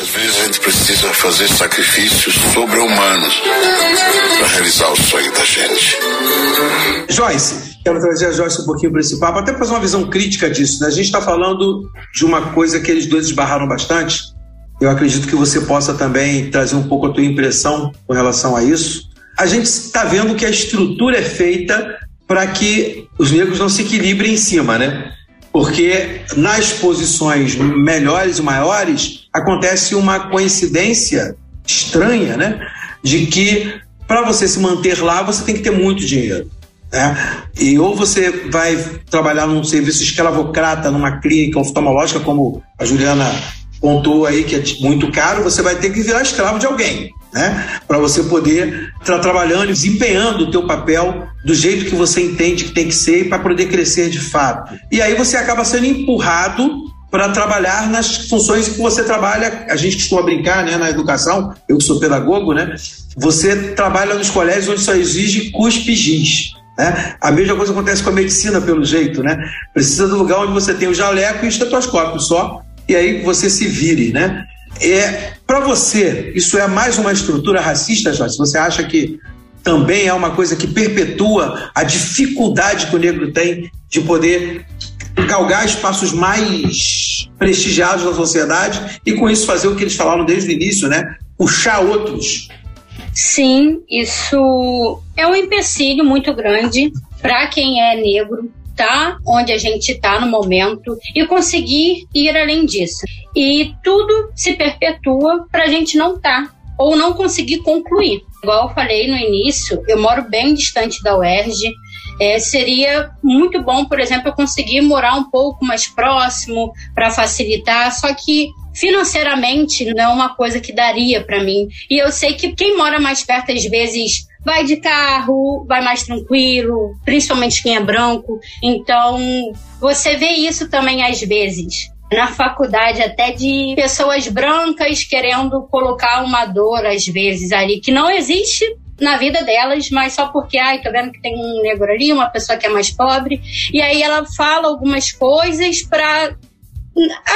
Às vezes a gente precisa fazer sacrifícios sobre-humanos para realizar o sonho da gente. Joyce, quero trazer a Joyce um pouquinho para esse papo, até para fazer uma visão crítica disso. Né? A gente está falando de uma coisa que eles dois esbarraram bastante. Eu acredito que você possa também trazer um pouco a tua impressão com relação a isso a gente está vendo que a estrutura é feita para que os negros não se equilibrem em cima, né? Porque nas posições melhores e maiores acontece uma coincidência estranha, né? De que para você se manter lá você tem que ter muito dinheiro. Né? E ou você vai trabalhar num serviço escravocrata, numa clínica oftalmológica, como a Juliana pontuou aí, que é muito caro, você vai ter que virar escravo de alguém. Né? Para você poder estar trabalhando e desempenhando o teu papel do jeito que você entende que tem que ser para poder crescer de fato. E aí você acaba sendo empurrado para trabalhar nas funções que você trabalha. A gente costuma brincar né, na educação, eu que sou pedagogo, né? Você trabalha nos colégios onde só exige cuspe giz. Né? A mesma coisa acontece com a medicina, pelo jeito. Né? Precisa do lugar onde você tem o jaleco e o estetoscópio só, e aí você se vire. Né? É, Para você, isso é mais uma estrutura racista, Jorge? Você acha que também é uma coisa que perpetua a dificuldade que o negro tem de poder galgar espaços mais prestigiados da sociedade e com isso fazer o que eles falaram desde o início, né? Puxar outros Sim, isso é um empecilho muito grande para quem é negro tá onde a gente está no momento e conseguir ir além disso. E tudo se perpetua para a gente não tá ou não conseguir concluir. Igual eu falei no início, eu moro bem distante da UERJ. É, seria muito bom, por exemplo, eu conseguir morar um pouco mais próximo para facilitar, só que financeiramente não é uma coisa que daria para mim. E eu sei que quem mora mais perto às vezes vai de carro, vai mais tranquilo, principalmente quem é branco. Então, você vê isso também às vezes. Na faculdade, até de pessoas brancas querendo colocar uma dor, às vezes, ali, que não existe na vida delas, mas só porque, ai, tô vendo que tem um negro ali, uma pessoa que é mais pobre, e aí ela fala algumas coisas para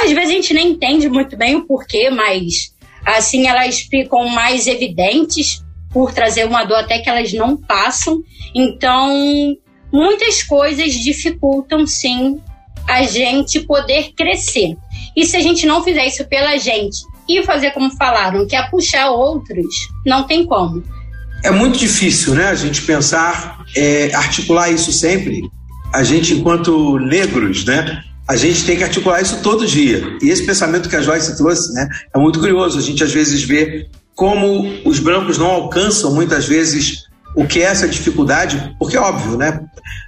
às vezes a gente nem entende muito bem o porquê, mas assim elas ficam mais evidentes por trazer uma dor até que elas não passam. Então, muitas coisas dificultam sim a gente poder crescer. E se a gente não fizer isso pela gente e fazer como falaram, que é puxar outros, não tem como. É muito difícil, né? A gente pensar, é, articular isso sempre. A gente, enquanto negros, né? a gente tem que articular isso todo dia. E esse pensamento que a Joyce trouxe né, é muito curioso. A gente às vezes vê como os brancos não alcançam muitas vezes o que é essa dificuldade, porque é óbvio, né?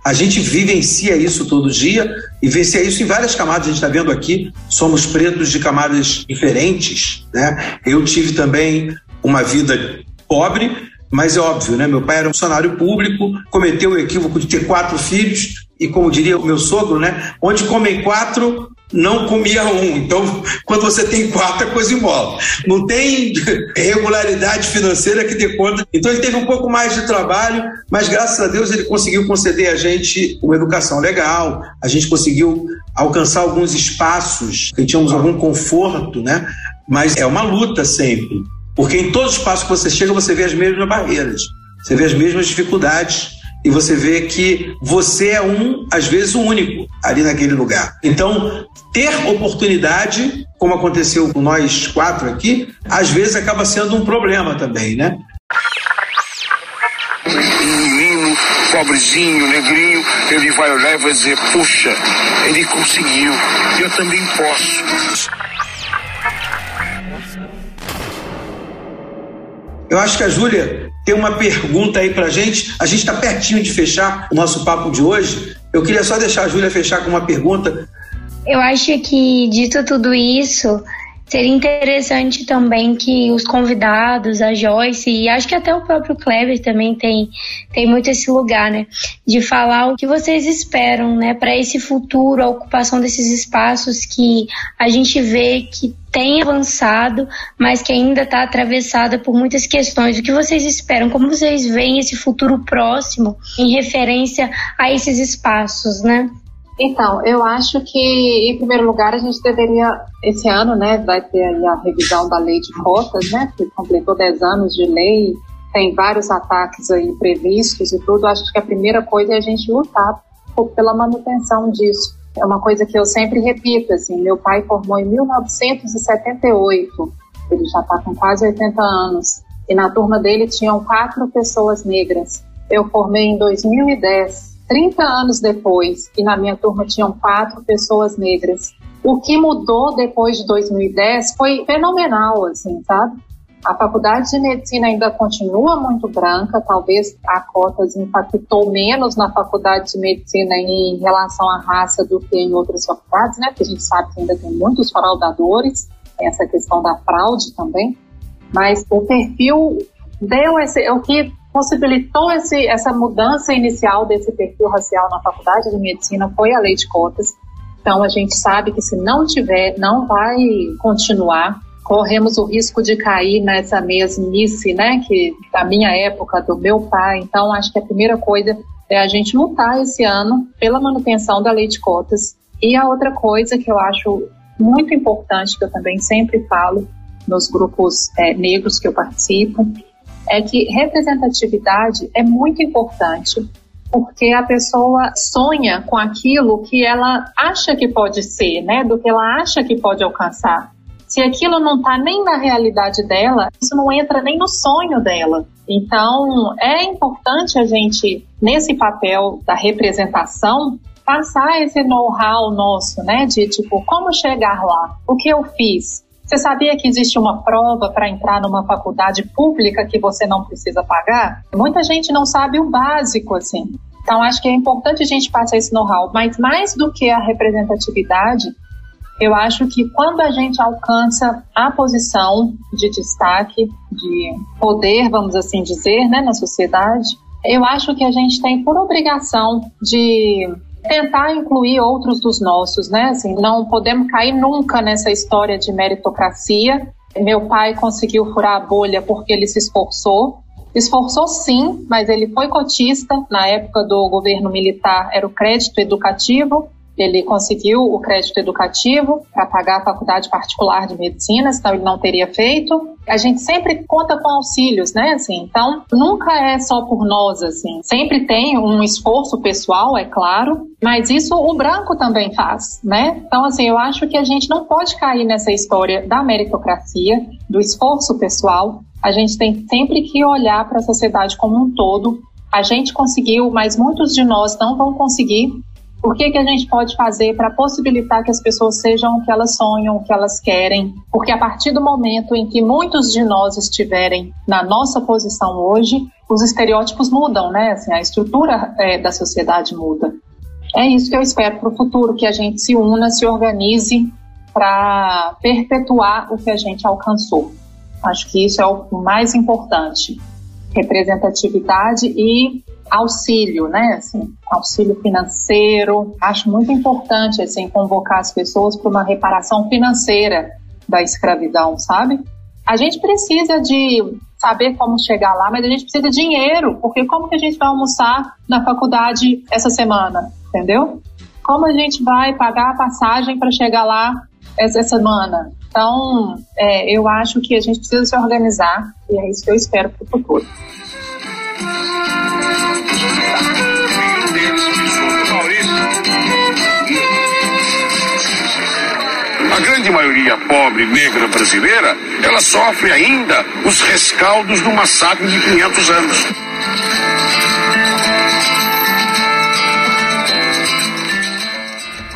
A gente vivencia isso todo dia e vivencia isso em várias camadas. A gente está vendo aqui, somos pretos de camadas diferentes, né? Eu tive também uma vida pobre, mas é óbvio, né? Meu pai era um funcionário público, cometeu o equívoco de ter quatro filhos e, como diria o meu sogro, né? Onde comem quatro, não comia um. Então, quando você tem quatro, a coisa embola. Não tem regularidade financeira que dê conta. Então, ele teve um pouco mais de trabalho, mas graças a Deus ele conseguiu conceder a gente uma educação legal, a gente conseguiu alcançar alguns espaços, que tínhamos algum conforto, né? Mas é uma luta sempre. Porque em todo espaço que você chega, você vê as mesmas barreiras, você vê as mesmas dificuldades e você vê que você é um, às vezes, o único ali naquele lugar. Então, ter oportunidade, como aconteceu com nós quatro aqui, às vezes acaba sendo um problema também, né? Um menino, pobrezinho, negrinho, ele vai olhar e vai dizer: Puxa, ele conseguiu, eu também posso. Eu acho que a Júlia tem uma pergunta aí pra gente. A gente está pertinho de fechar o nosso papo de hoje. Eu queria só deixar a Júlia fechar com uma pergunta. Eu acho que, dito tudo isso, seria interessante também que os convidados, a Joyce, e acho que até o próprio Kleber também tem, tem muito esse lugar, né? De falar o que vocês esperam, né? Para esse futuro, a ocupação desses espaços que a gente vê que tem avançado, mas que ainda está atravessada por muitas questões. O que vocês esperam? Como vocês veem esse futuro próximo em referência a esses espaços, né? Então, eu acho que, em primeiro lugar, a gente deveria, esse ano, né, vai ter a revisão da lei de cotas, né, que completou 10 anos de lei, tem vários ataques aí previstos e tudo. Acho que a primeira coisa é a gente lutar pela manutenção disso. É uma coisa que eu sempre repito, assim, meu pai formou em 1978, ele já está com quase 80 anos, e na turma dele tinham quatro pessoas negras. Eu formei em 2010 30 anos depois, e na minha turma tinham quatro pessoas negras. O que mudou depois de 2010 foi fenomenal, assim, sabe? A faculdade de medicina ainda continua muito branca, talvez a cotas impactou menos na faculdade de medicina em relação à raça do que em outras faculdades, né? Porque a gente sabe que ainda tem muitos fraudadores, essa questão da fraude também. Mas o perfil deu esse, o que possibilitou esse, essa mudança inicial desse perfil racial na faculdade de medicina foi a lei de cotas. Então a gente sabe que se não tiver, não vai continuar corremos o risco de cair nessa mesmice, né, que da minha época, do meu pai. Então, acho que a primeira coisa é a gente lutar esse ano pela manutenção da lei de cotas. E a outra coisa que eu acho muito importante, que eu também sempre falo nos grupos é, negros que eu participo, é que representatividade é muito importante porque a pessoa sonha com aquilo que ela acha que pode ser, né? Do que ela acha que pode alcançar. Se aquilo não está nem na realidade dela, isso não entra nem no sonho dela. Então, é importante a gente, nesse papel da representação, passar esse know-how nosso, né? De tipo, como chegar lá? O que eu fiz? Você sabia que existe uma prova para entrar numa faculdade pública que você não precisa pagar? Muita gente não sabe o básico, assim. Então, acho que é importante a gente passar esse know-how. Mas mais do que a representatividade, eu acho que quando a gente alcança a posição de destaque, de poder, vamos assim dizer, né, na sociedade, eu acho que a gente tem por obrigação de tentar incluir outros dos nossos, né? Assim, não podemos cair nunca nessa história de meritocracia. Meu pai conseguiu furar a bolha porque ele se esforçou. Esforçou sim, mas ele foi cotista. Na época do governo militar era o crédito educativo ele conseguiu o crédito educativo para pagar a faculdade particular de medicina, senão ele não teria feito. A gente sempre conta com auxílios, né? Assim, então, nunca é só por nós, assim. Sempre tem um esforço pessoal, é claro, mas isso o branco também faz, né? Então, assim, eu acho que a gente não pode cair nessa história da meritocracia, do esforço pessoal. A gente tem sempre que olhar para a sociedade como um todo. A gente conseguiu, mas muitos de nós não vão conseguir o que, que a gente pode fazer para possibilitar que as pessoas sejam o que elas sonham, o que elas querem? Porque a partir do momento em que muitos de nós estiverem na nossa posição hoje, os estereótipos mudam, né? Assim, a estrutura é, da sociedade muda. É isso que eu espero para o futuro, que a gente se una, se organize para perpetuar o que a gente alcançou. Acho que isso é o mais importante. Representatividade e auxílio, né? Assim, auxílio financeiro. Acho muito importante assim convocar as pessoas para uma reparação financeira da escravidão, sabe? A gente precisa de saber como chegar lá, mas a gente precisa de dinheiro, porque como que a gente vai almoçar na faculdade essa semana, entendeu? Como a gente vai pagar a passagem para chegar lá essa semana? Então, é, eu acho que a gente precisa se organizar e é isso que eu espero para o futuro. A grande maioria pobre negra brasileira, ela sofre ainda os rescaldos do massacre de 500 anos.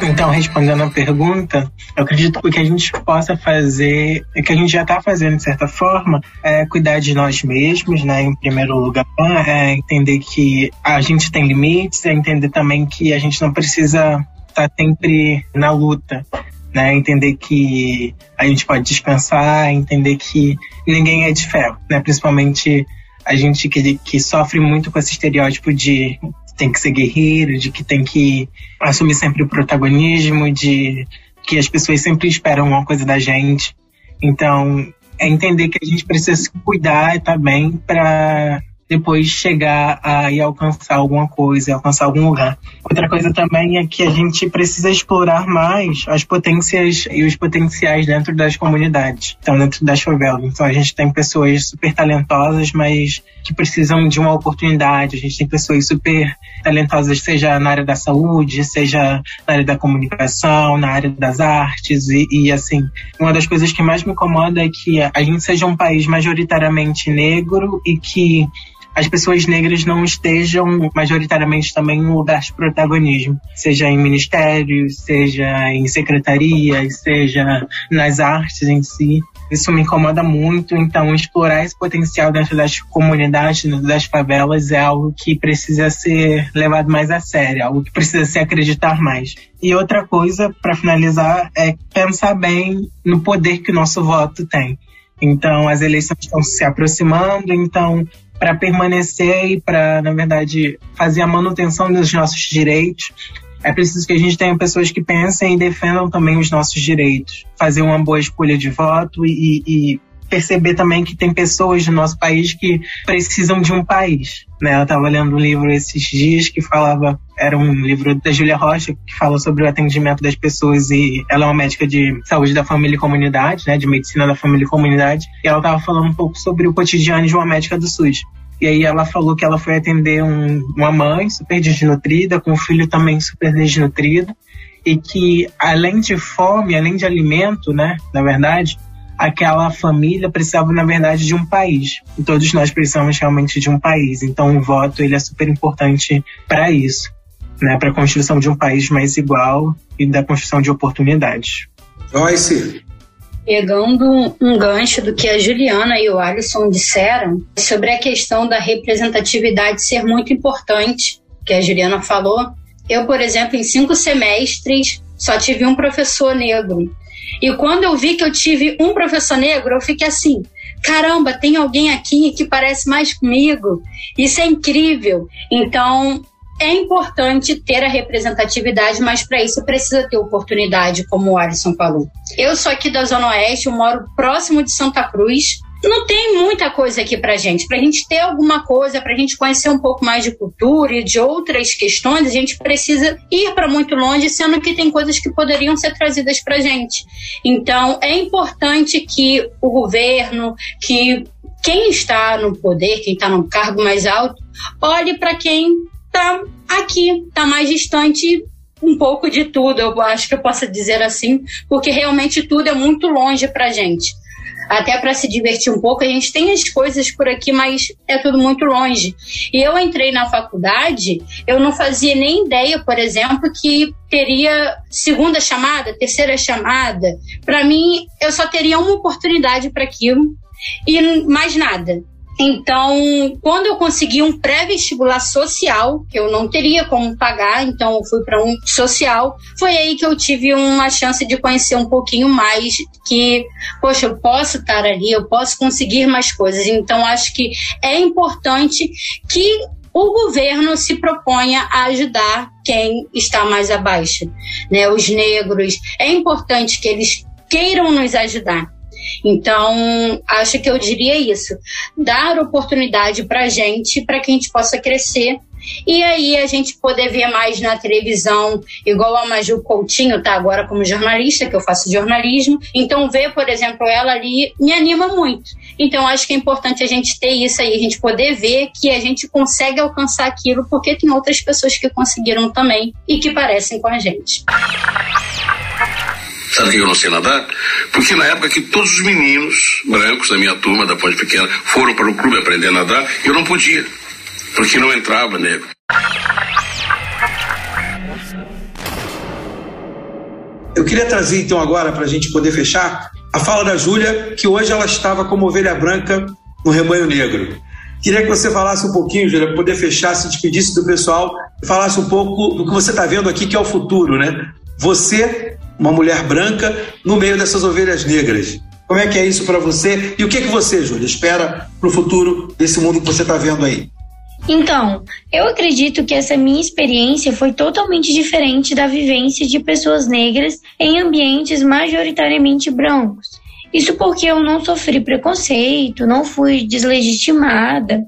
Então, respondendo a pergunta, eu acredito que o que a gente possa fazer, o que a gente já está fazendo de certa forma, é cuidar de nós mesmos, né? Em primeiro lugar, é entender que a gente tem limites, é entender também que a gente não precisa estar tá sempre na luta. Né, entender que a gente pode descansar, entender que ninguém é de ferro, né? Principalmente a gente que, que sofre muito com esse estereótipo de tem que ser guerreiro, de que tem que assumir sempre o protagonismo, de que as pessoas sempre esperam uma coisa da gente. Então, é entender que a gente precisa se cuidar também para depois chegar a ir alcançar alguma coisa, alcançar algum lugar. Outra coisa também é que a gente precisa explorar mais as potências e os potenciais dentro das comunidades, então dentro das favelas. Então a gente tem pessoas super talentosas, mas que precisam de uma oportunidade. A gente tem pessoas super talentosas, seja na área da saúde, seja na área da comunicação, na área das artes e, e assim. Uma das coisas que mais me incomoda é que a gente seja um país majoritariamente negro e que as pessoas negras não estejam majoritariamente também um lugar de protagonismo, seja em ministérios, seja em secretarias, seja nas artes em si. Isso me incomoda muito, então explorar esse potencial dentro das comunidades, dentro das favelas, é algo que precisa ser levado mais a sério, algo que precisa se acreditar mais. E outra coisa, para finalizar, é pensar bem no poder que o nosso voto tem. Então, as eleições estão se aproximando, então, para permanecer e para, na verdade, fazer a manutenção dos nossos direitos, é preciso que a gente tenha pessoas que pensem e defendam também os nossos direitos. Fazer uma boa escolha de voto e, e perceber também que tem pessoas do nosso país que precisam de um país. Né? Eu estava lendo um livro esses dias que falava, era um livro da Júlia Rocha, que fala sobre o atendimento das pessoas e ela é uma médica de saúde da família e comunidade, né? de medicina da família e comunidade, e ela estava falando um pouco sobre o cotidiano de uma médica do SUS. E aí ela falou que ela foi atender um, uma mãe super desnutrida, com um filho também super desnutrido, e que além de fome, além de alimento, né, na verdade, aquela família precisava, na verdade, de um país. E todos nós precisamos realmente de um país. Então o voto ele é super importante para isso, né, para a construção de um país mais igual e da construção de oportunidades. Joyce, pegando um gancho do que a Juliana e o Alisson disseram sobre a questão da representatividade ser muito importante, que a Juliana falou. Eu, por exemplo, em cinco semestres só tive um professor negro. E quando eu vi que eu tive um professor negro, eu fiquei assim: caramba, tem alguém aqui que parece mais comigo. Isso é incrível. Então, é importante ter a representatividade, mas para isso precisa ter oportunidade, como o Alisson falou. Eu sou aqui da Zona Oeste, eu moro próximo de Santa Cruz. Não tem muita coisa aqui pra gente. Pra gente ter alguma coisa, pra gente conhecer um pouco mais de cultura e de outras questões, a gente precisa ir para muito longe, sendo que tem coisas que poderiam ser trazidas pra gente. Então, é importante que o governo, que quem está no poder, quem está no cargo mais alto, olhe para quem tá aqui, tá mais distante um pouco de tudo, eu acho que eu posso dizer assim, porque realmente tudo é muito longe pra gente. Até para se divertir um pouco, a gente tem as coisas por aqui, mas é tudo muito longe. E eu entrei na faculdade, eu não fazia nem ideia, por exemplo, que teria segunda chamada, terceira chamada. Para mim, eu só teria uma oportunidade para aquilo e mais nada. Então, quando eu consegui um pré-vestibular social, que eu não teria como pagar, então eu fui para um social, foi aí que eu tive uma chance de conhecer um pouquinho mais que, poxa, eu posso estar ali, eu posso conseguir mais coisas. Então, acho que é importante que o governo se proponha a ajudar quem está mais abaixo, né? Os negros. É importante que eles queiram nos ajudar. Então, acho que eu diria isso: dar oportunidade para a gente, para que a gente possa crescer. E aí a gente poder ver mais na televisão, igual a Maju Coutinho tá agora como jornalista, que eu faço jornalismo. Então ver, por exemplo, ela ali me anima muito. Então acho que é importante a gente ter isso aí, a gente poder ver que a gente consegue alcançar aquilo, porque tem outras pessoas que conseguiram também e que parecem com a gente. Sabe que eu não sei nadar? Porque na época que todos os meninos brancos da minha turma, da Ponte Pequena, foram para o clube aprender a nadar, eu não podia. Porque não entrava negro. Eu queria trazer então agora, para a gente poder fechar, a fala da Júlia, que hoje ela estava como ovelha branca no rebanho negro. Queria que você falasse um pouquinho, Júlia, para poder fechar, se despedisse do pessoal, falasse um pouco do que você está vendo aqui, que é o futuro, né? Você, uma mulher branca, no meio dessas ovelhas negras. Como é que é isso para você? E o que, que você, Júlia, espera para o futuro desse mundo que você está vendo aí? Então, eu acredito que essa minha experiência foi totalmente diferente da vivência de pessoas negras em ambientes majoritariamente brancos. Isso porque eu não sofri preconceito, não fui deslegitimada.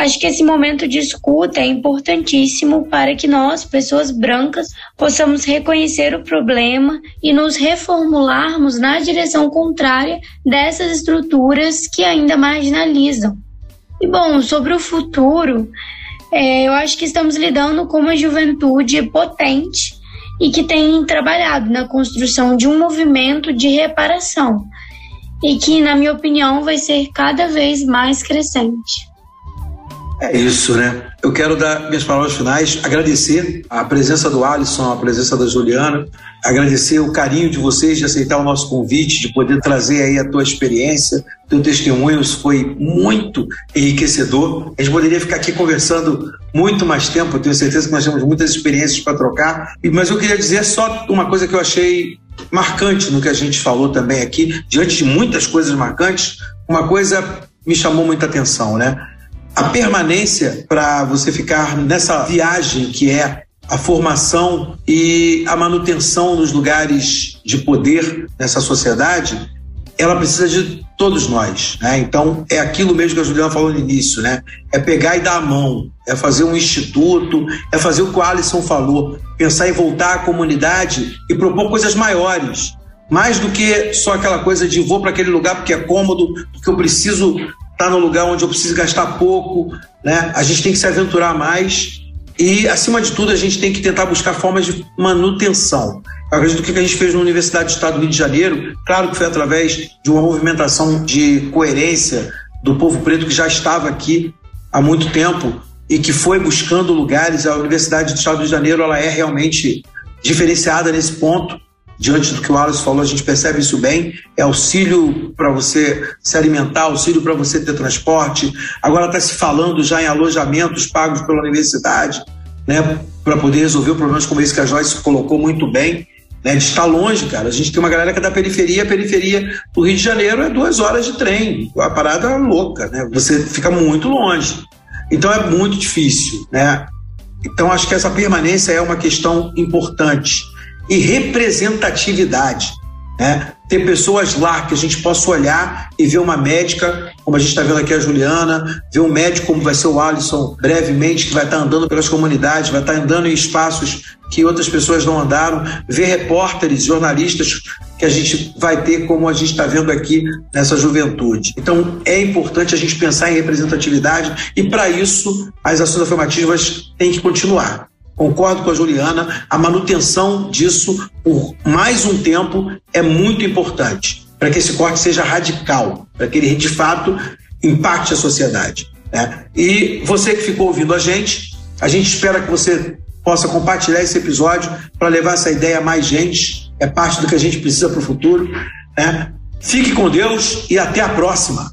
Acho que esse momento de escuta é importantíssimo para que nós, pessoas brancas, possamos reconhecer o problema e nos reformularmos na direção contrária dessas estruturas que ainda marginalizam. E bom, sobre o futuro, é, eu acho que estamos lidando com uma juventude potente e que tem trabalhado na construção de um movimento de reparação e que, na minha opinião, vai ser cada vez mais crescente. É isso, né? Eu quero dar minhas palavras finais, agradecer a presença do Alisson, a presença da Juliana, agradecer o carinho de vocês de aceitar o nosso convite, de poder trazer aí a tua experiência, teu testemunho, isso foi muito enriquecedor. A gente poderia ficar aqui conversando muito mais tempo, tenho certeza que nós temos muitas experiências para trocar, mas eu queria dizer só uma coisa que eu achei marcante no que a gente falou também aqui, diante de muitas coisas marcantes, uma coisa me chamou muita atenção, né? A permanência para você ficar nessa viagem que é a formação e a manutenção nos lugares de poder nessa sociedade, ela precisa de todos nós, né? Então é aquilo mesmo que a Juliana falou no início, né? É pegar e dar a mão, é fazer um instituto, é fazer o que o Alisson falou, pensar em voltar à comunidade e propor coisas maiores, mais do que só aquela coisa de vou para aquele lugar porque é cômodo, porque eu preciso estar no lugar onde eu preciso gastar pouco, né? A gente tem que se aventurar mais e, acima de tudo, a gente tem que tentar buscar formas de manutenção. Eu acredito que o que a gente fez na Universidade do Estado do Rio de Janeiro, claro que foi através de uma movimentação de coerência do povo preto que já estava aqui há muito tempo e que foi buscando lugares. A Universidade do Estado do Rio de Janeiro ela é realmente diferenciada nesse ponto diante do que o Alisson falou, a gente percebe isso bem. É auxílio para você se alimentar, auxílio para você ter transporte. Agora está se falando já em alojamentos pagos pela universidade, né, para poder resolver problemas como esse que a Joyce colocou muito bem. Né, de estar longe, cara. A gente tem uma galera que é da periferia, a periferia do Rio de Janeiro é duas horas de trem. A parada é louca, né? Você fica muito longe. Então é muito difícil, né? Então acho que essa permanência é uma questão importante e representatividade. Né? Ter pessoas lá que a gente possa olhar e ver uma médica, como a gente está vendo aqui a Juliana, ver um médico como vai ser o Alisson brevemente, que vai estar tá andando pelas comunidades, vai estar tá andando em espaços que outras pessoas não andaram, ver repórteres, jornalistas que a gente vai ter como a gente está vendo aqui nessa juventude. Então é importante a gente pensar em representatividade e para isso as ações afirmativas têm que continuar concordo com a Juliana, a manutenção disso por mais um tempo é muito importante para que esse corte seja radical, para que ele de fato impacte a sociedade. Né? E você que ficou ouvindo a gente, a gente espera que você possa compartilhar esse episódio para levar essa ideia a mais gente, é parte do que a gente precisa para o futuro. Né? Fique com Deus e até a próxima.